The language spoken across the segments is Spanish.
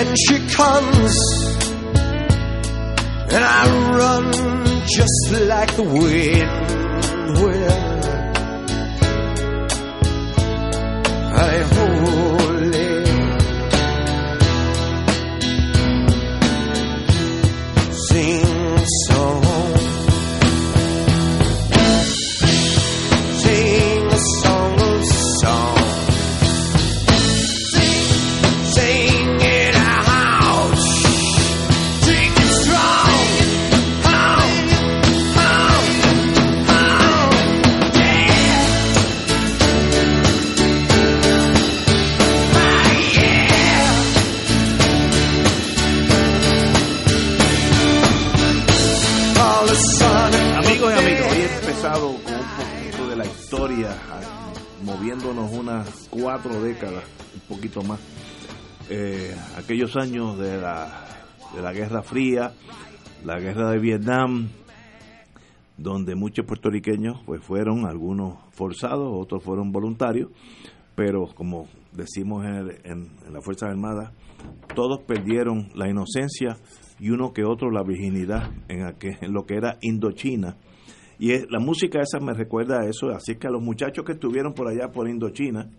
And she comes, and I run just like the wind. Aquellos años de la, de la Guerra Fría, la Guerra de Vietnam, donde muchos puertorriqueños pues fueron algunos forzados, otros fueron voluntarios, pero como decimos en, en- en las Fuerzas Armadas, todos perdieron la inocencia y uno que otro la virginidad en, aquel- en lo que era Indochina. Y la música esa me recuerda a eso, así que a los muchachos que estuvieron por allá por Indochina,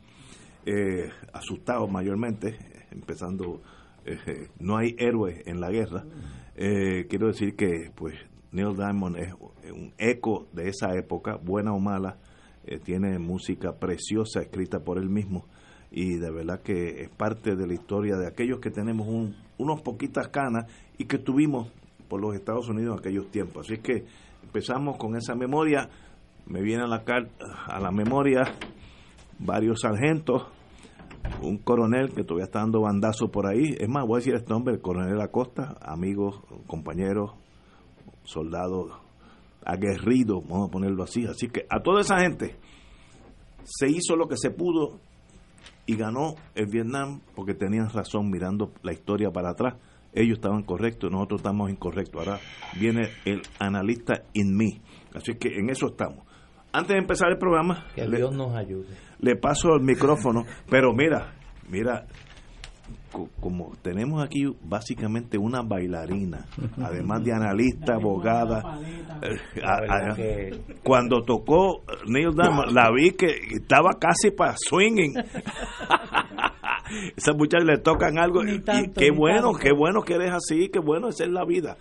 eh, asustados mayormente, empezando, no hay héroes en la guerra, eh, quiero decir que pues Neil Diamond es un eco de esa época, buena o mala, eh, tiene música preciosa escrita por él mismo. Y de verdad que es parte de la historia de aquellos que tenemos un, unos poquitas canas y que tuvimos por los Estados Unidos en aquellos tiempos. Así que empezamos con esa memoria, me viene a la, a la memoria varios sargentos, un coronel que todavía está dando bandazo por ahí, es más, voy a decir este nombre, el coronel Acosta, amigos, compañeros, soldados aguerridos, vamos a ponerlo así. Así que a toda esa gente se hizo lo que se pudo y ganó el Vietnam porque tenían razón mirando la historia para atrás. Ellos estaban correctos, nosotros estamos incorrectos. Ahora viene el analista in me. Así que en eso estamos. Antes de empezar el programa, Que le- Dios nos ayude. le paso el micrófono, pero mira, mira, co- como tenemos aquí básicamente una bailarina, además de analista, abogada, eh, a- a- verdad que- cuando tocó Neil Diamond, la vi que estaba casi para swinging. Esas muchachas le tocan algo y tanto, qué bueno, tanto. qué bueno que eres así, qué bueno esa es la vida.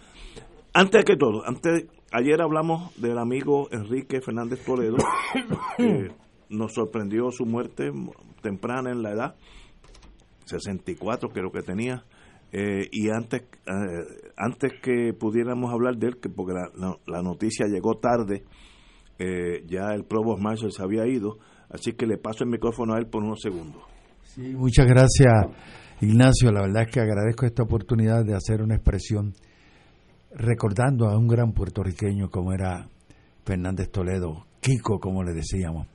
Antes que todo, antes ayer hablamos del amigo Enrique Fernández Toledo, que nos sorprendió su muerte temprana en la edad, 64 creo que tenía, eh, y antes eh, antes que pudiéramos hablar de él, que porque la, la- la noticia llegó tarde, eh, ya el Provost Marshall se había ido, así que le paso el micrófono a él por unos segundos. Sí, muchas gracias, Ignacio. La verdad es que agradezco esta oportunidad de hacer una expresión recordando a un gran puertorriqueño como era Fernández Toledo, Kiko, como le decíamos.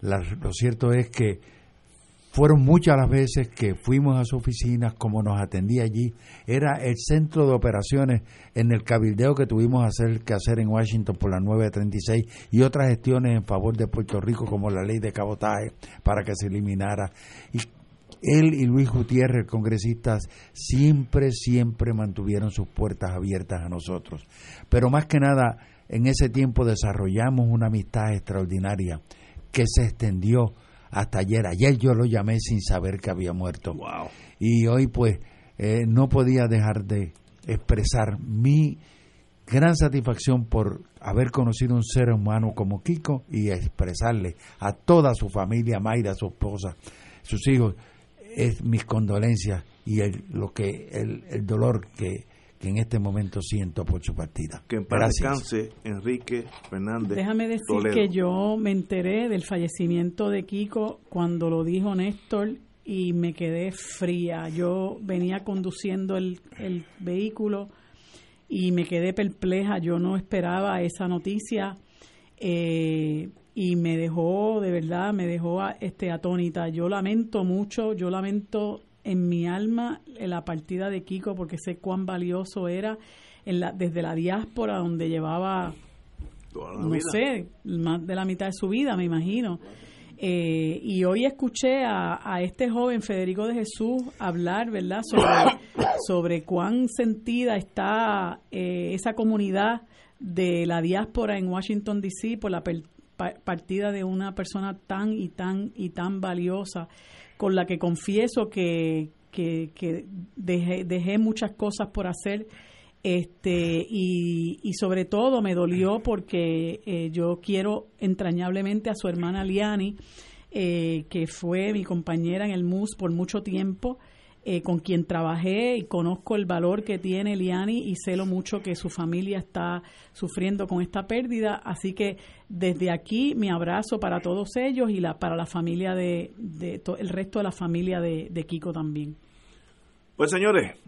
Lo cierto es que fueron muchas las veces que fuimos a su oficina, como nos atendía allí. Era el centro de operaciones en el cabildeo que tuvimos hacer, que hacer en Washington por la 936 y otras gestiones en favor de Puerto Rico, como la ley de cabotaje, para que se eliminara. Y él y Luis Gutiérrez, el congresista, siempre, siempre mantuvieron sus puertas abiertas a nosotros. Pero más que nada, en ese tiempo desarrollamos una amistad extraordinaria que se extendió hasta ayer. Ayer yo lo llamé sin saber que había muerto. Wow. Y hoy pues eh, no podía dejar de expresar mi gran satisfacción por haber conocido un ser humano como Kiko y expresarle a toda su familia, Mayra, su esposa, sus hijos, es mis condolencias y el, lo que el, el dolor que, que, en este momento siento por su partida. Que en paz descanse Enrique Fernández. Déjame decir Toledo. que yo me enteré del fallecimiento de Kiko cuando lo dijo Néstor y me quedé fría. Yo venía conduciendo el, el vehículo y me quedé perpleja. Yo no esperaba esa noticia eh, y me dejó, de verdad, me dejó este atónita. Yo lamento mucho, yo lamento en mi alma la partida de Kiko porque sé cuán valioso era en la, desde la diáspora donde llevaba, no vida. sé, más de la mitad de su vida, me imagino. Eh, y hoy escuché a, a, este joven Federico de Jesús hablar, ¿verdad?, sobre, sobre cuán sentida está eh, esa comunidad de la diáspora en Washington, D.C. por la per, pa, partida de una persona tan y tan y tan valiosa, con la que confieso que, que, que dejé, dejé muchas cosas por hacer este y, y, sobre todo me dolió porque eh, yo quiero entrañablemente a su hermana Liani eh, que fue mi compañera en el MUS por mucho tiempo eh, con quien trabajé y conozco el valor que tiene Liani y sé lo mucho que su familia está sufriendo con esta pérdida así que desde aquí mi abrazo para todos ellos y la para la familia de, de to, el resto de la familia de, de Kiko también pues señores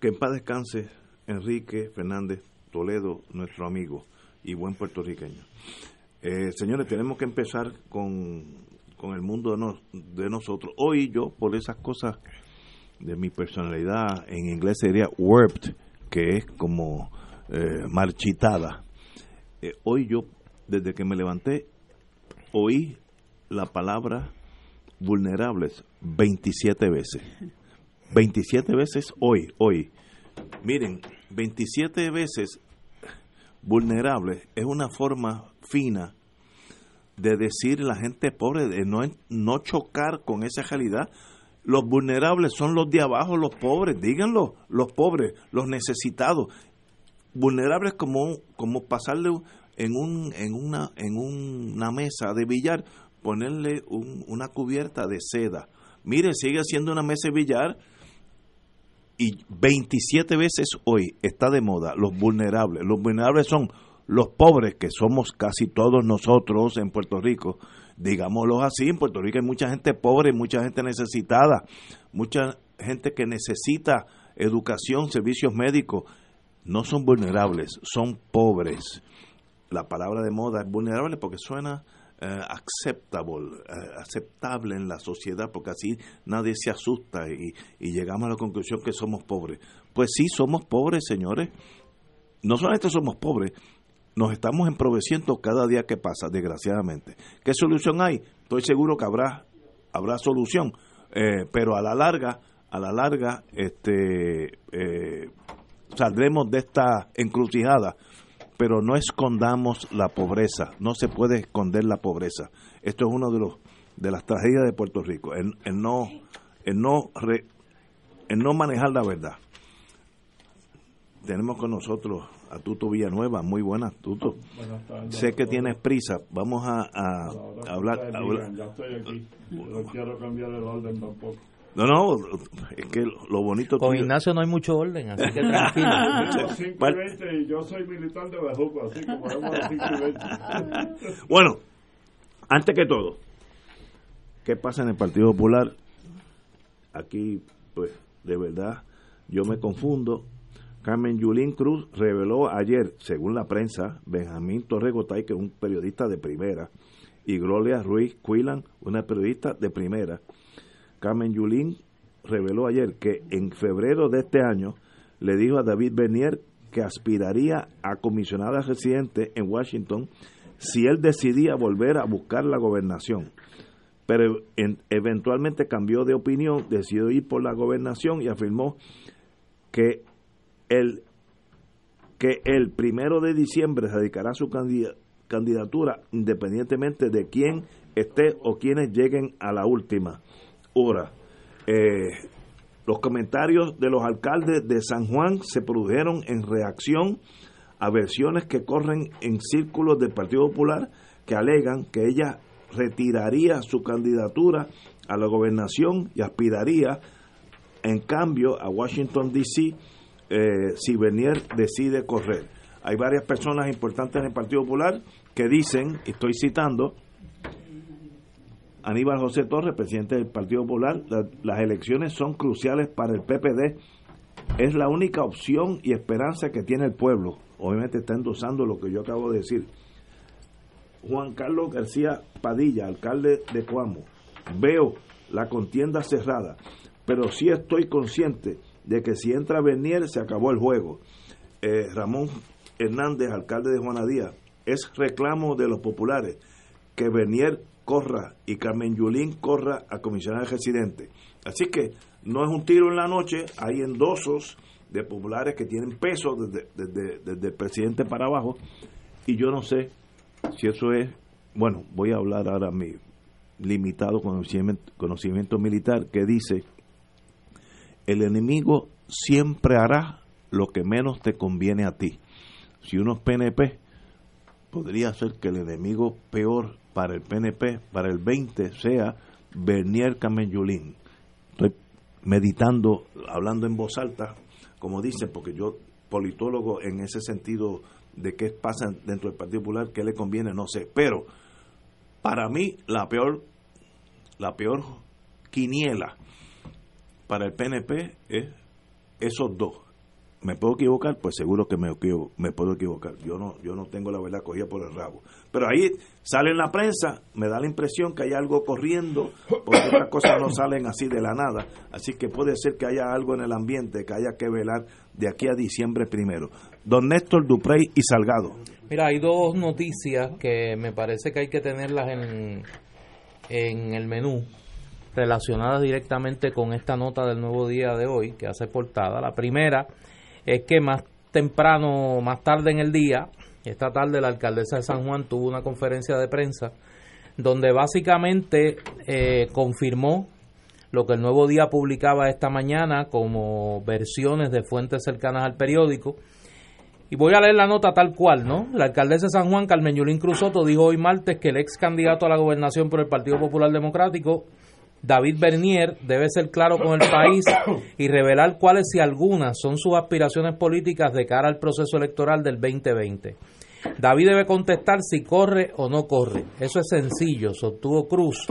que en paz descanse Enrique Fernández Toledo, nuestro amigo y buen puertorriqueño. Eh, señores, tenemos que empezar con, con el mundo de, no, de, nosotros. Hoy yo, por esas cosas de mi personalidad, en inglés sería warped, que es como eh, marchitada. Eh, hoy yo, desde que me levanté, oí la palabra vulnerables 27 veces. 27 veces hoy, hoy. Miren, 27 veces vulnerable es una forma fina de decir la gente pobre, de no, no chocar con esa realidad. Los vulnerables son los de abajo, los pobres, díganlo, los pobres, los necesitados. Vulnerables como, como pasarle en, un, en, una, en una mesa de billar, ponerle un, una cubierta de seda. Mire, sigue siendo una mesa de billar, y 27 veces hoy está de moda los vulnerables. Los vulnerables son los pobres, que somos casi todos nosotros en Puerto Rico. Digámoslo así, en Puerto Rico hay mucha gente pobre, mucha gente necesitada, mucha gente que necesita educación, servicios médicos. No son vulnerables, son pobres. La palabra de moda es vulnerable porque suena acceptable, uh, aceptable en la sociedad, porque así nadie se asusta y, y, llegamos a la conclusión que somos pobres. Pues sí, somos pobres, señores. No solamente somos pobres, nos estamos emproveciendo cada día que pasa, desgraciadamente. ¿Qué solución hay? Estoy seguro que habrá, habrá solución, eh, pero a la larga, a la larga, este, eh, saldremos de esta encrucijada pero no escondamos la pobreza, no se puede esconder la pobreza. Esto es uno de los de las tragedias de Puerto Rico, en, no en no re, en no manejar la verdad. Tenemos con nosotros a Tuto Villanueva, muy buenas, Tuto. Buenas tardes, sé que tienes prisa, vamos a, a, a hablar. A hablar. Ya estoy aquí, no quiero cambiar el orden tampoco. No, no, es que lo bonito Con tuyo... Ignacio no hay mucho orden, así que tranquilo. 5 y 20 y yo soy militar de Bejuco, así 5 y 20. bueno, antes que todo, ¿qué pasa en el Partido Popular? Aquí, pues, de verdad, yo me confundo. Carmen Yulín Cruz reveló ayer, según la prensa, Benjamín Torregotay, que es un periodista de primera, y Gloria Ruiz Quilan, una periodista de primera, Carmen Yulín reveló ayer que en febrero de este año le dijo a David Bernier que aspiraría a comisionada residente en Washington si él decidía volver a buscar la gobernación. Pero en, eventualmente cambió de opinión, decidió ir por la gobernación y afirmó que el, que el primero de diciembre radicará su candidatura independientemente de quién esté o quienes lleguen a la última hora. Eh, Los comentarios de los alcaldes de San Juan se produjeron en reacción a versiones que corren en círculos del Partido Popular que alegan que ella retiraría su candidatura a la gobernación y aspiraría en cambio a Washington DC eh, si Bernier decide correr. Hay varias personas importantes en el Partido Popular que dicen, estoy citando, Aníbal José Torres, presidente del Partido Popular, la- las elecciones son cruciales para el PPD. Es la única opción y esperanza que tiene el pueblo. Obviamente está endosando lo que yo acabo de decir. Juan Carlos García Padilla, alcalde de Coamo. Veo la contienda cerrada, pero sí estoy consciente de que si entra Bernier se acabó el juego. Eh, Ramón Hernández, alcalde de Juana Díaz, es reclamo de los populares que Bernier corra y Carmen Yulín corra a comisionado residente. Así que no es un tiro en la noche, hay endosos de populares que tienen peso desde, desde- desde el presidente para abajo y yo no sé si eso es, bueno, voy a hablar ahora mi limitado conocimiento, conocimiento militar que dice, el enemigo siempre hará lo que menos te conviene a ti. Si uno es PNP, podría ser que el enemigo peor para el PNP, para el 20, sea Bernier Camellulín. Estoy meditando, hablando en voz alta, como dicen, porque yo, politólogo en ese sentido de qué pasa dentro del Partido Popular, qué le conviene, no sé. Pero para mí la peor, la peor quiniela para el PNP es esos dos. ¿Me puedo equivocar? Pues seguro que me, me puedo equivocar. Yo no, yo no tengo la verdad cogida por el rabo. Pero ahí sale en la prensa, me da la impresión que hay algo corriendo, porque estas cosas no salen así de la nada. Así que puede ser que haya algo en el ambiente que haya que velar de aquí a diciembre primero. Don Néstor Duprey y Salgado. Mira, hay dos noticias que me parece que hay que tenerlas en, en el menú relacionadas directamente con esta nota del nuevo día de hoy que hace portada. La primera es que más temprano, más tarde en el día, esta tarde la alcaldesa de San Juan tuvo una conferencia de prensa donde básicamente eh, confirmó lo que el nuevo día publicaba esta mañana como versiones de fuentes cercanas al periódico. Y voy a leer la nota tal cual, ¿no? La alcaldesa de San Juan, Carmen Yulín Cruzoto, dijo hoy martes que el ex candidato a la gobernación por el Partido Popular Democrático, David Bernier, debe ser claro con el país y revelar cuáles y algunas son sus aspiraciones políticas de cara al proceso electoral del 2020. David debe contestar si corre o no corre. Eso es sencillo, sostuvo Cruz.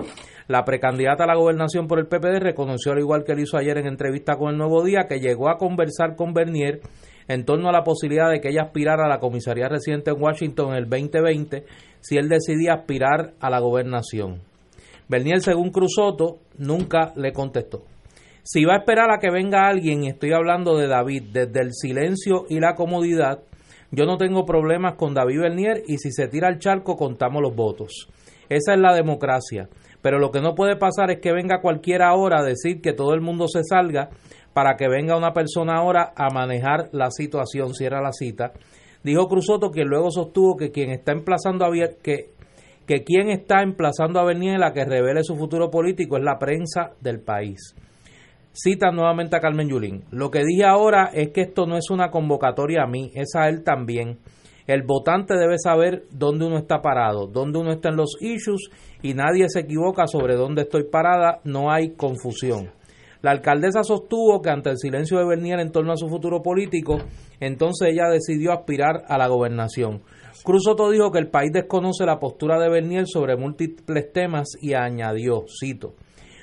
La precandidata a la gobernación por el PPD reconoció, al igual que lo hizo ayer en entrevista con el Nuevo Día, que llegó a conversar con Bernier en torno a la posibilidad de que ella aspirara a la comisaría residente en Washington en el 2020 si él decidía aspirar a la gobernación. Bernier, según Cruzoto, nunca le contestó. Si va a esperar a que venga alguien, y estoy hablando de David, desde el silencio y la comodidad, yo no tengo problemas con David Bernier y si se tira al charco contamos los votos. Esa es la democracia. Pero lo que no puede pasar es que venga cualquiera ahora a decir que todo el mundo se salga para que venga una persona ahora a manejar la situación, cierra la cita. Dijo Cruzoto que luego sostuvo que quien está emplazando a que, que quien está emplazando a Bernier a que revele su futuro político es la prensa del país. Cita nuevamente a Carmen Yulín. Lo que dije ahora es que esto no es una convocatoria a mí, es a él también. El votante debe saber dónde uno está parado, dónde uno está en los issues y nadie se equivoca sobre dónde estoy parada, no hay confusión. La alcaldesa sostuvo que ante el silencio de Bernier en torno a su futuro político, entonces ella decidió aspirar a la gobernación. Cruz Soto dijo que el país desconoce la postura de Bernier sobre múltiples temas y añadió, cito,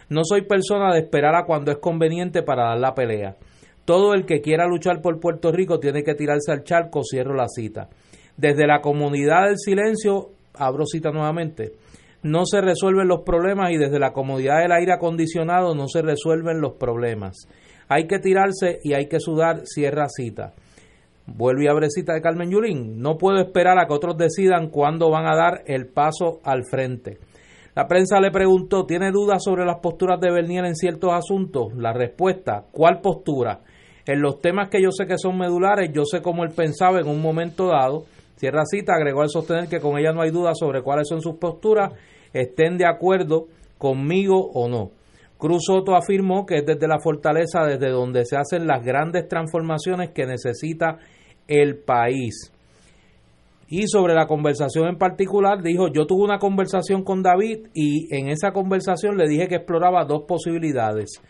no soy persona de esperar a cuando es conveniente para dar la pelea. Todo el que quiera luchar por Puerto Rico tiene que tirarse al charco, cierro la cita. Desde la comunidad del silencio, abro cita nuevamente, no se resuelven los problemas y desde la comodidad del aire acondicionado no se resuelven los problemas. Hay que tirarse y hay que sudar, cierra cita. Vuelve y abre cita de Carmen Yulín. No puedo esperar a que otros decidan cuándo van a dar el paso al frente. La prensa le preguntó, ¿tiene dudas sobre las posturas de Bernier en ciertos asuntos? La respuesta, ¿cuál postura? En los temas que yo sé que son medulares, yo sé cómo él pensaba en un momento dado. Cierra cita, agregó al sostener que con ella no hay duda sobre cuáles son sus posturas, estén de acuerdo conmigo o no. Cruz Soto afirmó que es desde la fortaleza desde donde se hacen las grandes transformaciones que necesita el país. Y sobre la conversación en particular, dijo, yo tuve una conversación con David y en esa conversación le dije que exploraba dos posibilidades.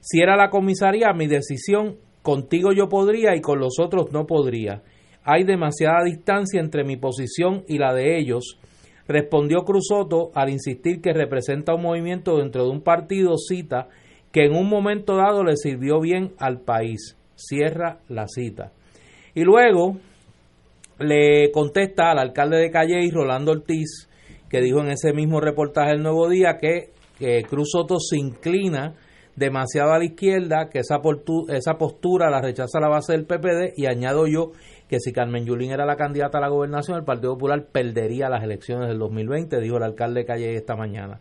Si era la comisaría, mi decisión, contigo yo podría y con los otros no podría. Hay demasiada distancia entre mi posición y la de ellos, respondió Cruzoto al insistir que representa un movimiento dentro de un partido, cita, que en un momento dado le sirvió bien al país. Cierra la cita. Y luego le contesta al alcalde de Calle, Rolando Ortiz, que dijo en ese mismo reportaje del Nuevo Día que, Cruz Soto se inclina demasiado a la izquierda, que esa, esa postura la rechaza la base del PPD y añado yo que si Carmen Yulín era la candidata a la gobernación, el Partido Popular perdería las elecciones del 2020, dijo el alcalde de Calle esta mañana.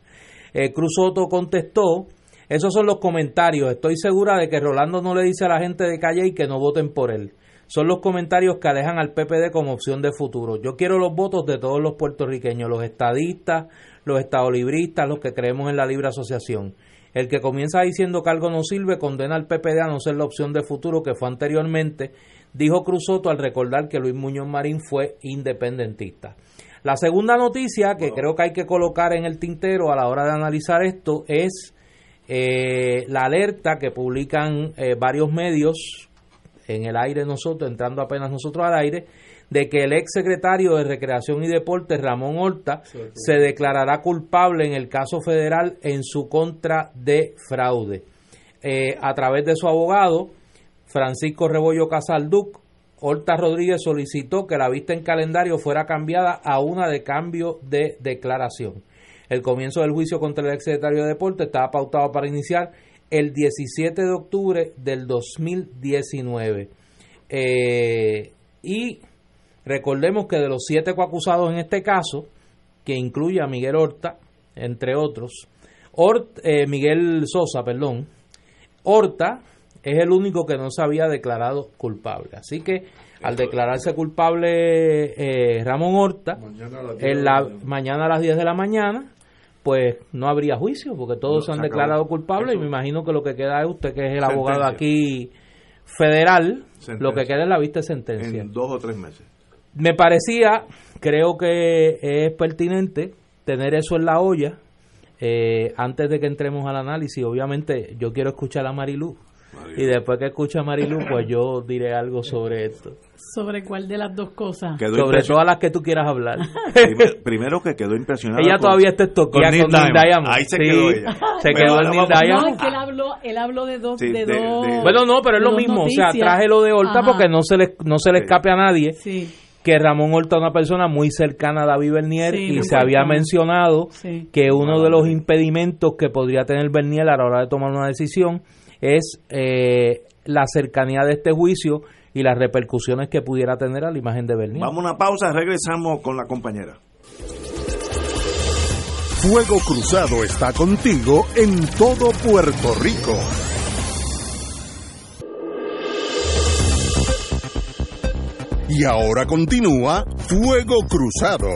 Eh, Cruz Soto contestó, esos son los comentarios, estoy segura de que Rolando no le dice a la gente de Calle que no voten por él son los comentarios que alejan al PPD como opción de futuro. Yo quiero los votos de todos los puertorriqueños, los estadistas, los estadolibristas, los que creemos en la libre asociación. El que comienza diciendo que algo no sirve condena al PPD a no ser la opción de futuro que fue anteriormente, dijo Cruzoto al recordar que Luis Muñoz Marín fue independentista. La segunda noticia que creo que hay que colocar en el tintero a la hora de analizar esto es eh, la alerta que publican eh, varios medios en el aire nosotros, entrando apenas nosotros al aire, de que el ex secretario de Recreación y Deporte, Ramón Horta, se declarará culpable en el caso federal en su contra de fraude. Eh, a través de su abogado, Francisco Rebollo Casalduc, Horta Rodríguez solicitó que la vista en calendario fuera cambiada a una de cambio de declaración. El comienzo del juicio contra el ex secretario de Deporte estaba pautado para iniciar el 17 de octubre del 2019. Eh, y recordemos que de los siete coacusados en este caso, que incluye a Miguel Horta, entre otros, eh, Miguel Sosa, perdón, Horta es el único que no se había declarado culpable. Así que al declararse culpable eh, Ramón Horta, en la, mañana a las 10 de la mañana, pues no habría juicio, porque todos se han declarado culpables y me imagino que lo que queda es usted, que es el abogado aquí federal, lo que queda es la vista de sentencia. En dos o tres meses. Me parecía, creo que es pertinente tener eso en la olla eh, antes de que entremos al análisis. Obviamente yo quiero escuchar a Marilu y después que escuche a Marilu, pues yo diré algo sobre esto. ¿Sobre cuál de las dos cosas? sobre todas las que tú quieras hablar. Primero, que quedó impresionada. Ella todavía está estoqueada con, Neil Diamond. Ahí se quedó ella. Se quedó en Neil Diamond. No, es que él habló, él habló de dos... de, dos bueno, no, pero es lo mismo. O sea, traje lo de Horta porque no se le, no se le escape a nadie. que Ramón Horta es una persona muy cercana a David Bernier y se había mencionado que uno de los impedimentos que podría tener Bernier a la hora de tomar una decisión es eh, la cercanía de este juicio y las repercusiones que pudiera tener a la imagen de Bernier. Vamos a una pausa, regresamos con la compañera. Fuego Cruzado está contigo en todo Puerto Rico. Y ahora continúa Fuego Cruzado.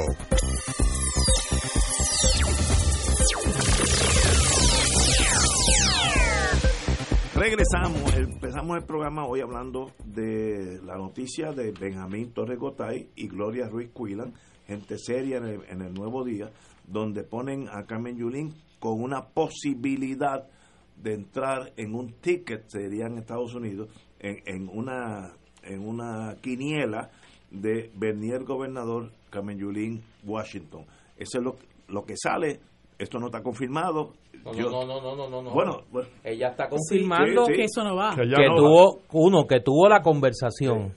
Regresamos, empezamos el programa hoy hablando de la noticia de Benjamín Torres Gotay y Gloria Ruiz Cuilan, gente seria en el, Nuevo Día, donde ponen a Carmen Yulín con una posibilidad de entrar en un ticket, sería en Estados Unidos, en, una, en una quiniela de Bernier Gobernador, Carmen Yulín, Washington. Eso es lo, lo que sale, esto no está confirmado, no, no, no, no, no, Bueno, ella está confirmando que eso no va. Que, tuvo, uno, que tuvo la conversación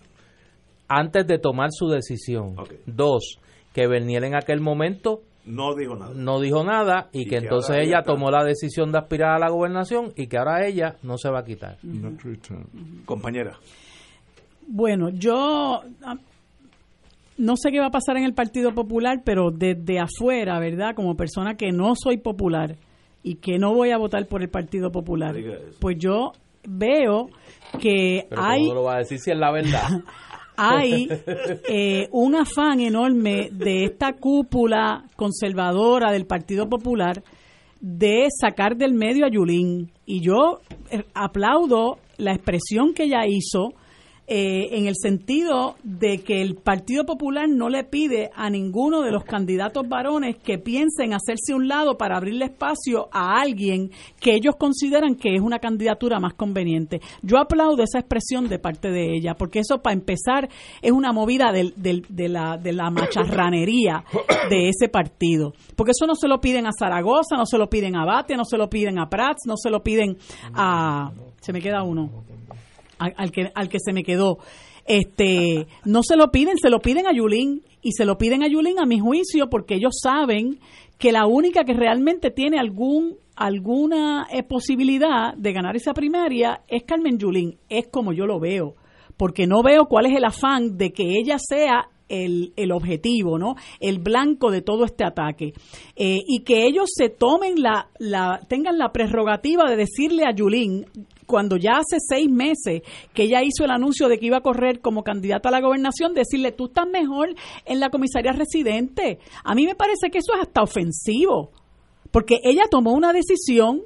antes de tomar su decisión. Dos, que Bernier en aquel momento no dijo nada. No dijo nada y, que, entonces ella tomó la decisión de aspirar a la gobernación y que ahora ella no se va a quitar. Compañera. Bueno, yo ah, no sé qué va a pasar en el Partido Popular, pero desde afuera, ¿verdad? Como persona que no soy popular, y que no voy a votar por el Partido Popular, pues yo veo que hay... ¿cómo lo va a decir si es la verdad? hay eh, un afán enorme de esta cúpula conservadora del Partido Popular de sacar del medio a Yulín. Y yo eh, aplaudo la expresión que ella hizo eh, en el sentido de que el Partido Popular no le pide a ninguno de los candidatos varones que piensen hacerse un lado para abrirle espacio a alguien que ellos consideran que es una candidatura más conveniente. Yo aplaudo esa expresión de parte de ella, porque eso para empezar es una movida de, la, de la macharranería de ese partido. Porque eso no se lo piden a Zaragoza, no se lo piden a Batia, no se lo piden a Prats, no se lo piden a... Se me queda uno al, que, al que se me quedó. Este, no se lo piden, se lo piden a Yulín y se lo piden a Yulín a mi juicio porque ellos saben que la única que realmente tiene algún alguna eh, posibilidad de ganar esa primaria es Carmen Yulín, es como yo lo veo, porque no veo cuál es el afán de que ella sea el, el, objetivo, ¿no? El blanco de todo este ataque. Eh, y que ellos se tomen la, la, tengan la prerrogativa de decirle a Yulín, cuando ya hace seis meses que ella hizo el anuncio de que iba a correr como candidata a la gobernación, decirle, tú estás mejor en la comisaría residente. A mí me parece que eso es hasta ofensivo, porque ella tomó una decisión,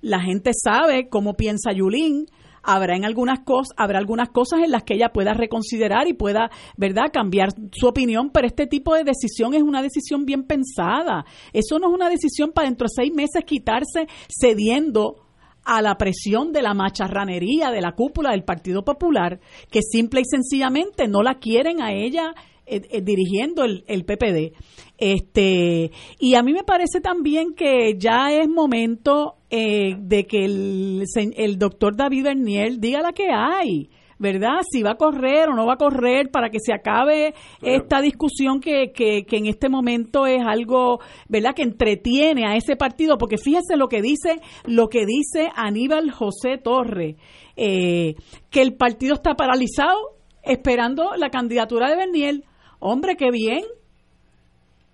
la gente sabe cómo piensa Yulín, habrá en algunas cosas habrá algunas cosas en las que ella pueda reconsiderar y pueda verdad cambiar su opinión pero este tipo de decisión es una decisión bien pensada. Eso no es una decisión para dentro de seis meses quitarse cediendo a la presión de la macharranería de la cúpula del Partido Popular, que simple y sencillamente no la quieren a ella eh, eh, dirigiendo el, el, PPD. Este, y a mí me parece también que ya es momento eh, de que el, el doctor David Bernier diga la que hay. ¿Verdad? Si va a correr o no va a correr para que se acabe esta discusión que, que, que, en este momento es algo, ¿verdad? Que entretiene a ese partido, porque fíjese lo que dice, lo que dice Aníbal José Torre, eh, que el partido está paralizado esperando la candidatura de Bernier. Hombre, qué bien.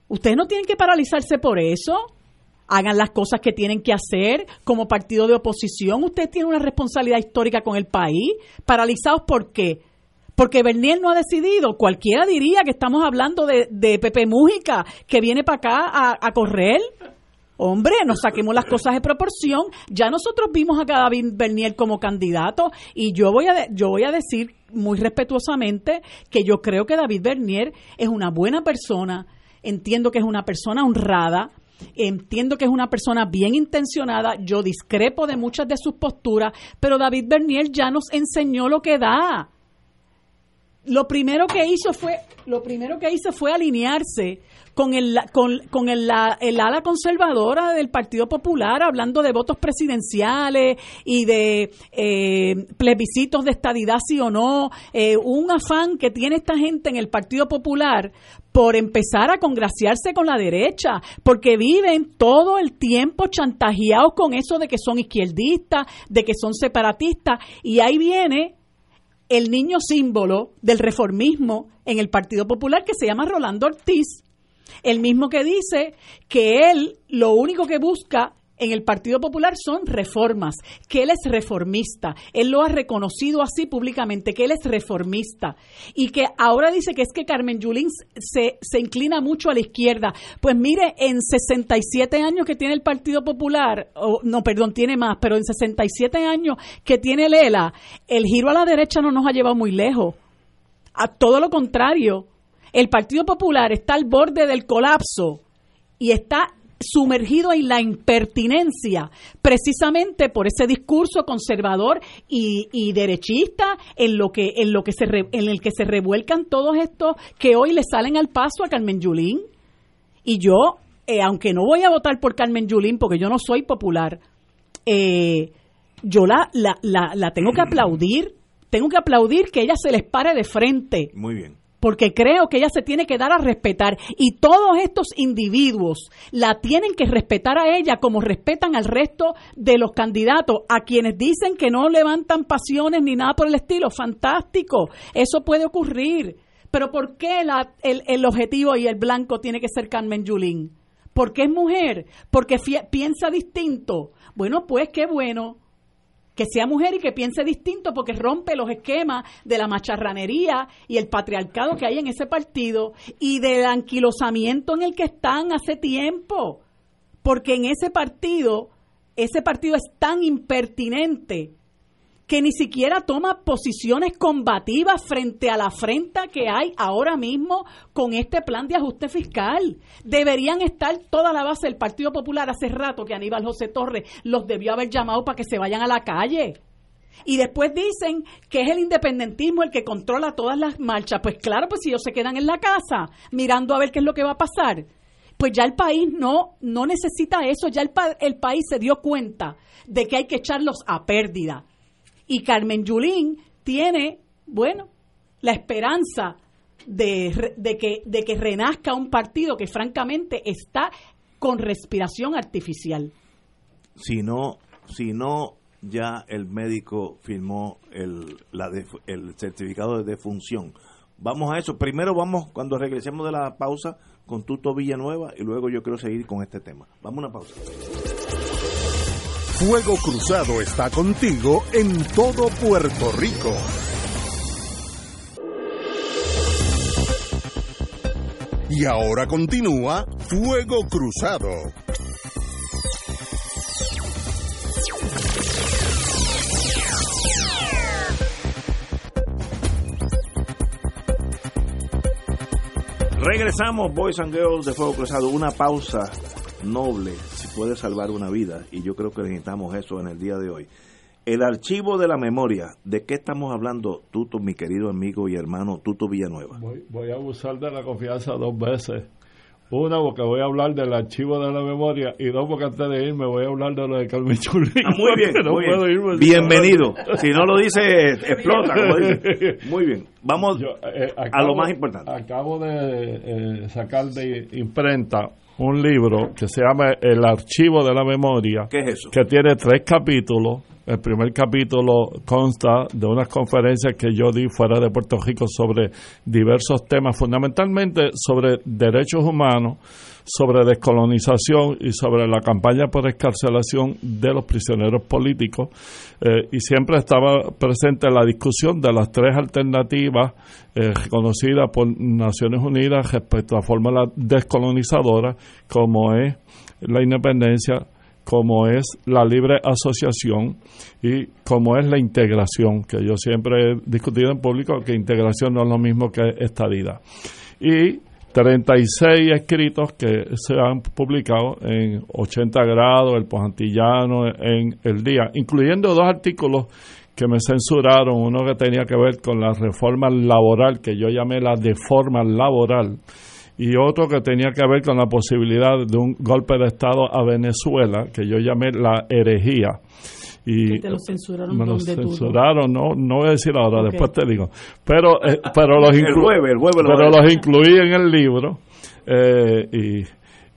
Ustedes no tienen que paralizarse por eso hagan las cosas que tienen que hacer como partido de oposición. Usted tiene una responsabilidad histórica con el país. ¿Paralizados por qué? Porque Bernier no ha decidido. Cualquiera diría que estamos hablando de, Pepe Mújica, que viene para acá a, correr. Hombre, nos saquemos las cosas de proporción. Ya nosotros vimos a David Bernier como candidato y yo voy a yo voy a decir muy respetuosamente que yo creo que David Bernier es una buena persona. Entiendo que es una persona honrada, Entiendo que es una persona bien intencionada, yo discrepo de muchas de sus posturas, pero David Bernier ya nos enseñó lo que da. Lo primero que hizo fue, lo primero que hizo fue alinearse con el con, con el, el, ala conservadora del Partido Popular, hablando de votos presidenciales y de eh, plebiscitos de estadidad sí o no, eh, un afán que tiene esta gente en el Partido Popular por empezar a congraciarse con la derecha, porque viven todo el tiempo chantajeados con eso de que son izquierdistas, de que son separatistas, y ahí viene el niño símbolo del reformismo en el Partido Popular que se llama Rolando Ortiz, el mismo que dice que él lo único que busca en el Partido Popular son reformas, que él es reformista. Él lo ha reconocido así públicamente, que él es reformista. Y que ahora dice que es que Carmen Yulín se, se inclina mucho a la izquierda. Pues mire, en 67 años que tiene el Partido Popular, o, no, perdón, tiene más, pero en 67 años que tiene Lela, el giro a la derecha no nos ha llevado muy lejos. A todo lo contrario, el Partido Popular está al borde del colapso y está sumergido en la impertinencia, precisamente por ese discurso conservador y, derechista en lo que en lo que se en el que se revuelcan todos estos que hoy le salen al paso a Carmen Yulín. Y yo, eh, aunque no voy a votar por Carmen Yulín porque yo no soy popular, eh, yo la, la, la, la tengo que aplaudir, tengo que aplaudir que ella se les pare de frente. Muy bien porque creo que ella se tiene que dar a respetar y todos estos individuos la tienen que respetar a ella como respetan al resto de los candidatos, a quienes dicen que no levantan pasiones ni nada por el estilo. Fantástico, eso puede ocurrir. Pero ¿por qué el, el, objetivo y el blanco tiene que ser Carmen Yulín? Porque es mujer, porque piensa distinto. Bueno, pues qué bueno que sea mujer y que piense distinto porque rompe los esquemas de la macharranería y el patriarcado que hay en ese partido y del anquilosamiento en el que están hace tiempo. porque en ese partido, ese partido es tan impertinente que ni siquiera toma posiciones combativas frente a la afrenta que hay ahora mismo con este plan de ajuste fiscal. Deberían estar toda la base del Partido Popular hace rato que Aníbal José Torres los debió haber llamado para que se vayan a la calle. Y después dicen que es el independentismo el que controla todas las marchas. Pues claro, pues si ellos se quedan en la casa mirando a ver qué es lo que va a pasar, pues ya el país no, no necesita eso, ya el, el país se dio cuenta de que hay que echarlos a pérdida. Y Carmen Yulín tiene, bueno, la esperanza de, que, de que renazca un partido que francamente está con respiración artificial. Si no, si no ya el médico firmó el, el certificado de defunción. Vamos a eso. Primero vamos, cuando regresemos de la pausa, con Tuto Villanueva y luego yo quiero seguir con este tema. Vamos a una pausa. Fuego Cruzado está contigo en todo Puerto Rico. Y ahora continúa Fuego Cruzado. Regresamos, Boys and Girls de Fuego Cruzado. Una pausa noble, puede salvar una vida, y yo creo que necesitamos eso en el día de hoy. El archivo de la memoria, ¿de qué estamos hablando, Tuto, mi querido amigo y hermano Tuto Villanueva? Voy, voy a abusar de la confianza dos veces. Una, porque voy a hablar del archivo de la memoria. Y dos, porque antes de irme voy a hablar de lo de Carmen Chulín. Ah, muy bien, muy bien. Bienvenido. Si no lo dice, explota. Muy bien. Vamos eh, a lo más importante. Acabo de eh, sacar de imprenta un libro que se llama El Archivo de la Memoria. ¿Qué es eso? Que tiene tres capítulos el primer capítulo consta de unas conferencias que yo di fuera de Puerto Rico sobre diversos temas, fundamentalmente sobre derechos humanos, sobre descolonización y sobre la campaña por escarcelación de los prisioneros políticos. Eh, y siempre estaba presente la discusión de las tres alternativas eh, reconocidas por Naciones Unidas respecto a fórmula descolonizadora, como es la independencia, como es la libre asociación y como es la integración, que yo siempre he discutido en público que integración no es lo mismo que estadidad. Y 36 escritos que se han publicado en 80 grados, el Pojantillano, en El Día, incluyendo dos artículos que me censuraron, uno que tenía que ver con la reforma laboral, que yo llamé la deforma laboral, y otro que tenía que ver con la posibilidad de un golpe de Estado a Venezuela, que yo llamé la herejía. Y te lo censuraron me lo censuraron, no, no voy a decir ahora, después te digo. Pero, eh, pero los, pero los incluí en el libro eh, y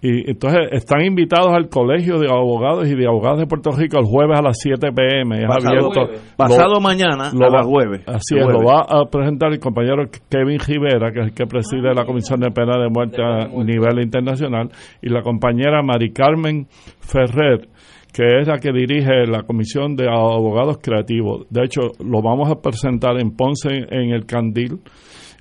y entonces están invitados al Colegio de Abogados y de Abogados de Puerto Rico el jueves a las 7 pm. Es pasado, pasado mañana a las jueves. Así es, lo va a presentar el compañero Kevin Rivera, que es el que preside la Comisión de Pena de Muerte a nivel internacional, y la compañera Mari Carmen Ferrer que es la que dirige la Comisión de Abogados Creativos. De hecho, lo vamos a presentar en Ponce en el Candil.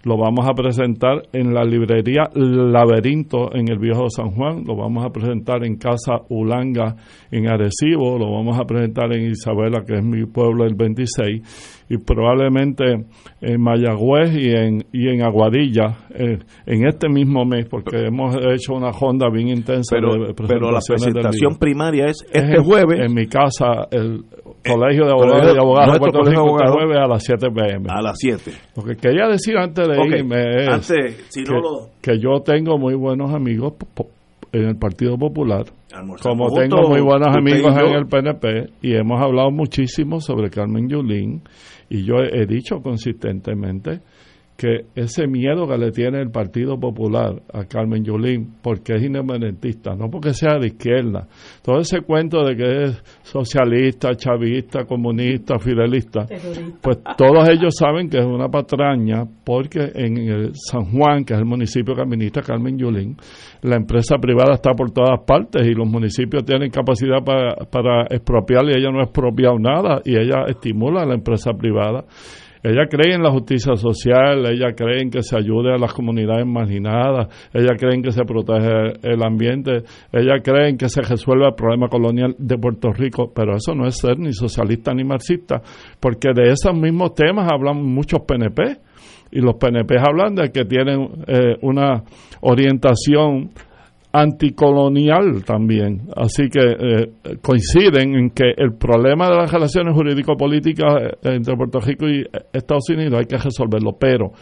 Lo vamos a presentar en la librería Laberinto en el Viejo San Juan, lo vamos a presentar en Casa Ulanga en Arecibo, lo vamos a presentar en Isabela, que es mi pueblo, el 26, y probablemente en Mayagüez y en, y en Aguadilla eh, en este mismo mes, porque hemos hecho una ronda bien intensa pero, de Pero la presentación primaria es este jueves. En mi casa, el Colegio de Abogados y Abogados de Puerto Rico, este jueves a las 7 pm. A las 7. Lo que quería decir antes de irme es que, yo tengo muy buenos amigos en el Partido Popular, como tengo muy buenos amigos en el PNP, y hemos hablado muchísimo sobre Carmen Yulín, y yo he dicho consistentemente que ese miedo que le tiene el Partido Popular a Carmen Yulín, porque es independentista, no porque sea de izquierda, todo ese cuento de que es socialista, chavista, comunista, fidelista, pues todos ellos saben que es una patraña, porque en el San Juan, que es el municipio que administra Carmen Yulín, la empresa privada está por todas partes y los municipios tienen capacidad para, para expropiar y ella no ha expropiado nada y ella estimula a la empresa privada Ella cree en la justicia social, ella cree en que se ayude a las comunidades marginadas, ella cree en que se protege el ambiente, ella cree en que se resuelva el problema colonial de Puerto Rico, pero eso no es ser ni socialista ni marxista, porque de esos mismos temas hablan muchos PNP y los PNP hablan de que tienen eh, una orientación anticolonial también. Así que eh, coinciden en que el problema de las relaciones jurídico-políticas eh, entre Puerto Rico y Estados Unidos hay que resolverlo, pero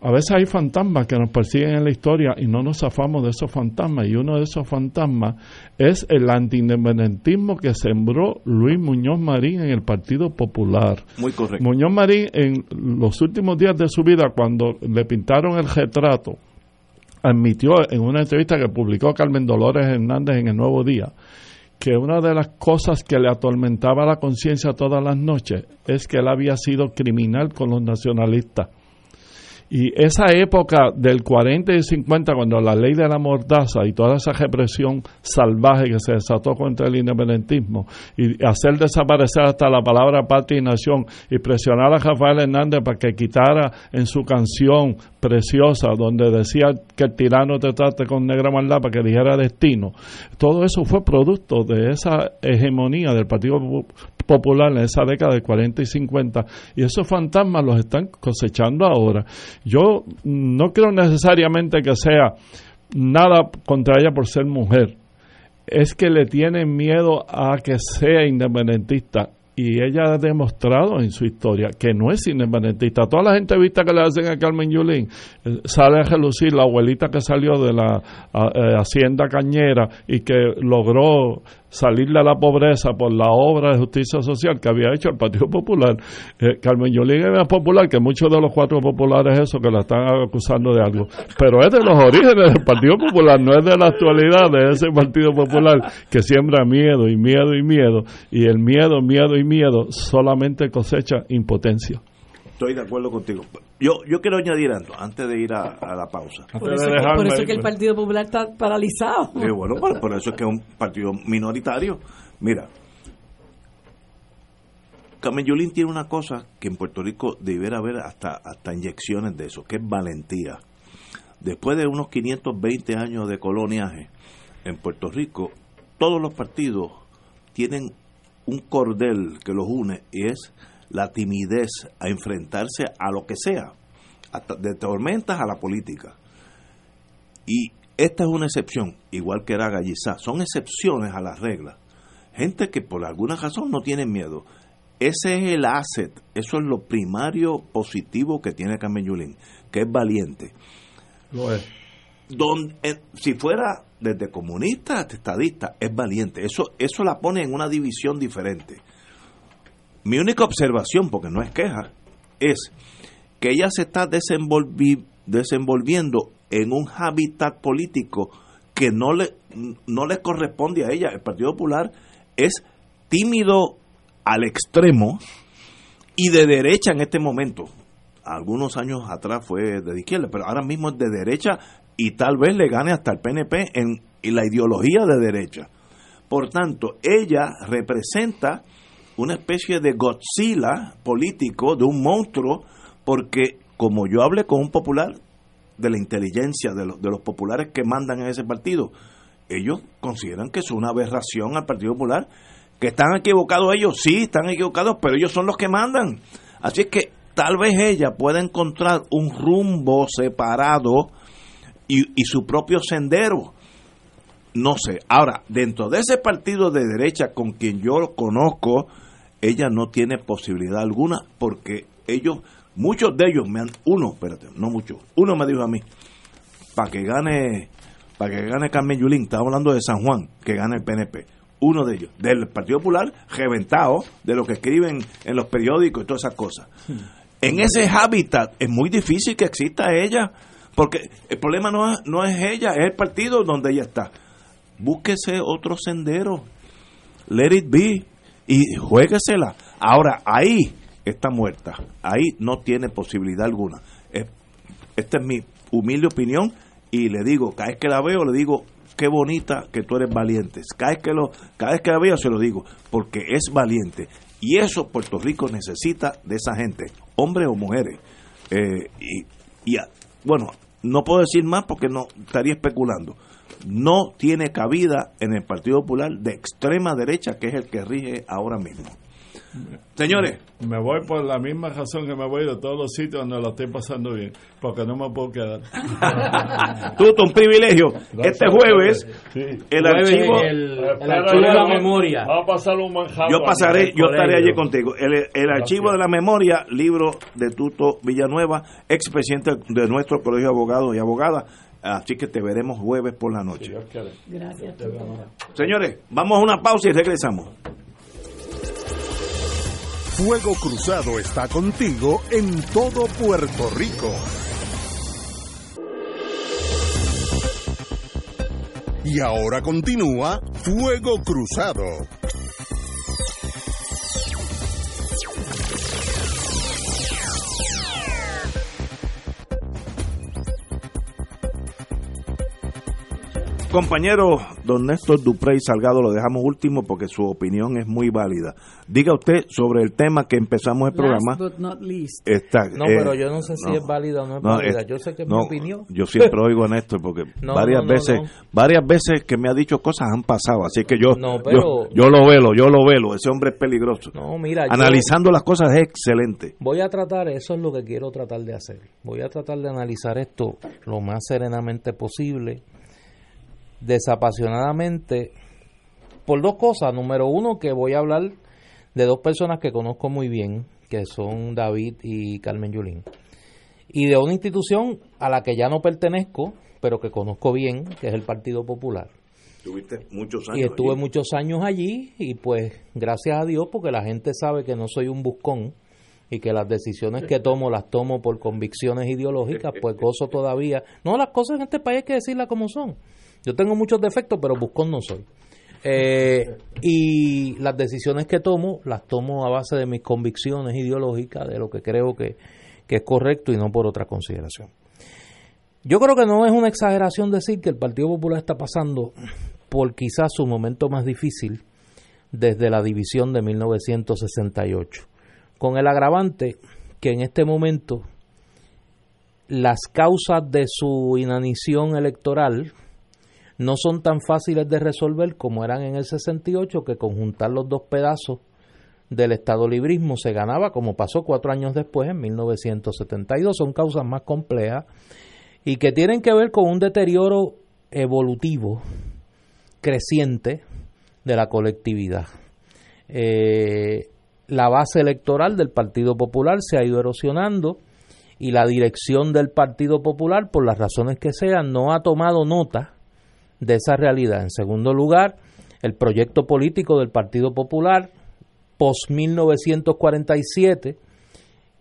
a veces hay fantasmas que nos persiguen en la historia y no nos zafamos de esos fantasmas. Y uno de esos fantasmas es el antiindependentismo que sembró Luis Muñoz Marín en el Partido Popular. Muy correcto. Muñoz Marín, en los últimos días de su vida, cuando le pintaron el retrato, admitió en una entrevista que publicó Carmen Dolores Hernández en el Nuevo Día que una de las cosas que le atormentaba la conciencia todas las noches es que él había sido criminal con los nacionalistas y esa época del 40 y 50, cuando la ley de la mordaza y toda esa represión salvaje que se desató contra el independentismo, y hacer desaparecer hasta la palabra patria y nación, y presionar a Rafael Hernández para que quitara en su canción preciosa, donde decía que el tirano te trate con negra maldad para que dijera destino, todo eso fue producto de esa hegemonía del Partido Popular en esa década de 40 y 50, y esos fantasmas los están cosechando ahora. Yo no creo necesariamente que sea nada contra ella por ser mujer. Es que le tienen miedo a que sea independentista y ella ha demostrado en su historia que no es independentista. Toda la gente vista que le hacen a Carmen Yulín eh, sale a relucir la abuelita que salió de la eh, hacienda cañera y que logró salirle a la pobreza por la obra de justicia social que había hecho el Partido Popular. Eh, Carmen Yulín es más popular que muchos de los cuatro populares eso que la están acusando de algo. Pero es de los orígenes del Partido Popular, no es de la actualidad de ese Partido Popular que siembra miedo y miedo y miedo. Y el miedo, miedo y miedo solamente cosecha impotencia. Estoy de acuerdo contigo. Yo, yo quiero añadir algo antes de ir a, la pausa. Por eso, es que el. Partido Popular está paralizado. bueno, por, eso es que es un partido minoritario. Mira, Camellolín tiene una cosa que en Puerto Rico debiera haber hasta, hasta inyecciones de eso, que es valentía. Después de unos 520 años de coloniaje en Puerto Rico, todos los partidos tienen un cordel que los une y es la timidez a enfrentarse a lo que sea, de tormentas a la política. Y esta es una excepción, igual que era Gallizá, son excepciones a las reglas. Gente que por alguna razón no tiene miedo. Ese es el asset, eso es lo primario positivo que tiene Carmen Yulín, que es valiente. Lo es. Donde, eh, si fuera desde comunista hasta estadista, es valiente. Eso, eso la pone en una división diferente. Mi única observación, porque no es queja, es que ella se está desenvolviendo en un hábitat político que no le, no le corresponde a ella. El Partido Popular es tímido al extremo y de derecha en este momento. Algunos años atrás fue de izquierda, pero ahora mismo es de derecha y tal vez le gane hasta el PNP en, en la ideología de derecha. Por tanto, ella representa una especie de Godzilla político, de un monstruo, porque como yo hablé con un popular de la inteligencia de los, de los populares que mandan en ese partido, ellos consideran que es una aberración al Partido Popular, que están equivocados ellos, sí, están equivocados, pero ellos son los que mandan. Así es que tal vez ella pueda encontrar un rumbo separado y, y su propio sendero. No sé. Ahora, dentro de ese partido de derecha con quien yo conozco, ella no tiene posibilidad alguna porque ellos, muchos de ellos me han, uno, espérate, no muchos, uno me dijo a mí, para que gane, para que gane Carmen Yulín, estaba hablando de San Juan, que gane el PNP, uno de ellos, del Partido Popular, reventado de lo que escriben en los periódicos y todas esas cosas. En ese hábitat es muy difícil que exista ella, porque el problema no es, no es ella, es el partido donde ella está. Búsquese otro sendero. Let it be y juéguesela. Ahora, ahí está muerta. Ahí no tiene posibilidad alguna. Esta es mi humilde opinión y le digo, cada vez que la veo, le digo, qué bonita que tú eres valiente. Cada vez que, lo, cada vez que la veo, se lo digo, porque es valiente. Y eso Puerto Rico necesita de esa gente. hombres o mujeres. Eh, y, y, bueno, no puedo decir más porque no estaría especulando. No tiene cabida en el Partido Popular de extrema derecha, que es el que rige ahora mismo. Señores. Me voy por la misma razón que me voy de todos los sitios donde lo estoy pasando bien, porque no me puedo quedar. Tú, un privilegio. este jueves, el archivo. El, archivo de la memoria. Va a pasar un Yo pasaré, yo estaré allí contigo. El, archivo de la memoria, libro de Tuto Villanueva, expresidente de nuestro colegio de abogados y abogadas. Así que te veremos jueves por la noche. Gracias. Señores, vamos a una pausa y regresamos. Fuego Cruzado está contigo en todo Puerto Rico. Y ahora continúa Fuego Cruzado. Compañero don Néstor Duprey Salgado, lo dejamos último porque su opinión es muy válida. Diga usted sobre el tema que empezamos el programa. Está, no, pero yo no sé si es válida o no es válida. yo sé que es mi opinión. Yo siempre oigo a Néstor porque varias veces varias veces que me ha dicho cosas han pasado, así que yo, yo, lo velo, yo lo velo. Ese hombre es peligroso. No, mira, Analizando las cosas es excelente. Voy a tratar, eso es lo que quiero tratar de hacer. Voy a tratar de analizar esto lo más serenamente posible desapasionadamente por dos cosas. Número uno, que voy a hablar de dos personas que conozco muy bien, que son David y Carmen Yulín. Y de una institución a la que ya no pertenezco, pero que conozco bien, que es el Partido Popular. Tuviste muchos años. Y estuve muchos años allí y pues gracias a Dios porque la gente sabe que no soy un buscón y que las decisiones que tomo las tomo por convicciones ideológicas, pues gozo todavía. No, las cosas en este país hay que decirlas como son. Yo tengo muchos defectos, pero buscón no soy. Eh, y las decisiones que tomo, las tomo a base de mis convicciones ideológicas, de lo que creo que, que es correcto y no por otra consideración. Yo creo que no es una exageración decir que el Partido Popular está pasando por quizás su momento más difícil desde la división de 1968, con el agravante que en este momento las causas de su inanición electoral, no son tan fáciles de resolver como eran en el 68, que conjuntar los dos pedazos del Estado librismo se ganaba, como pasó cuatro años después, en 1972. Son causas más complejas y que tienen que ver con un deterioro evolutivo creciente de la colectividad. Eh, la base electoral del Partido Popular se ha ido erosionando y la dirección del Partido Popular, por las razones que sean, no ha tomado nota de esa realidad. En segundo lugar, el proyecto político del Partido Popular post-1947,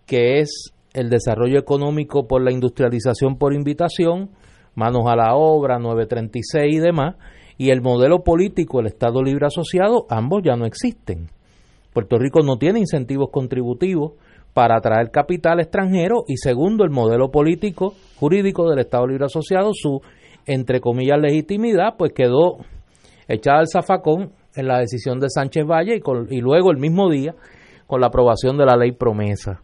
que es el desarrollo económico por la industrialización por invitación, manos a la obra, 936 y demás, y el modelo político, el Estado Libre Asociado, ambos ya no existen. Puerto Rico no tiene incentivos contributivos para atraer capital extranjero y segundo, el modelo político jurídico del Estado Libre Asociado, su entre comillas, legitimidad, pues quedó echada al zafacón en la decisión de Sánchez Valle y, luego el mismo día con la aprobación de la ley promesa.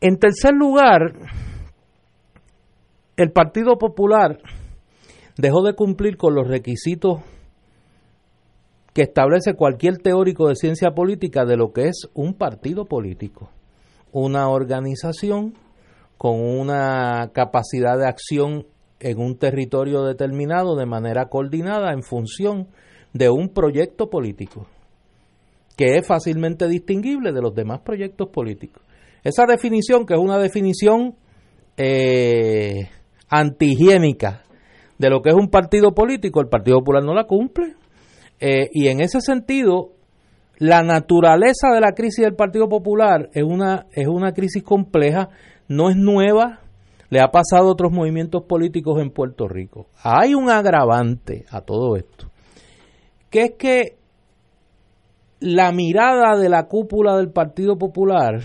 En tercer lugar, el Partido Popular dejó de cumplir con los requisitos que establece cualquier teórico de ciencia política de lo que es un partido político, una organización con una capacidad de acción en un territorio determinado de manera coordinada en función de un proyecto político que es fácilmente distinguible de los demás proyectos políticos. Esa definición, que es una definición eh, antihigiénica de lo que es un partido político, el Partido Popular no la cumple. Eh, y en ese sentido, la naturaleza de la crisis del Partido Popular es una, es una crisis compleja, no es nueva, le ha pasado a otros movimientos políticos en Puerto Rico. Hay un agravante a todo esto, que es que la mirada de la cúpula del Partido Popular,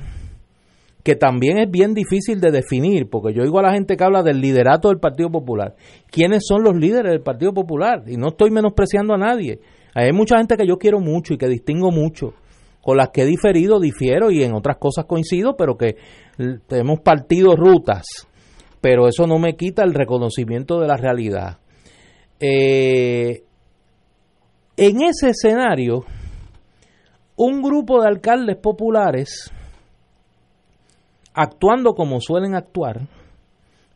que también es bien difícil de definir, porque yo oigo a la gente que habla del liderato del Partido Popular. ¿Quiénes son los líderes del Partido Popular? Y no estoy menospreciando a nadie. Hay mucha gente que yo quiero mucho y que distingo mucho, con las que he diferido, difiero y en otras cosas coincido, pero que hemos partido rutas, pero eso no me quita el reconocimiento de la realidad. Eh, en ese escenario, un grupo de alcaldes populares, actuando como suelen actuar,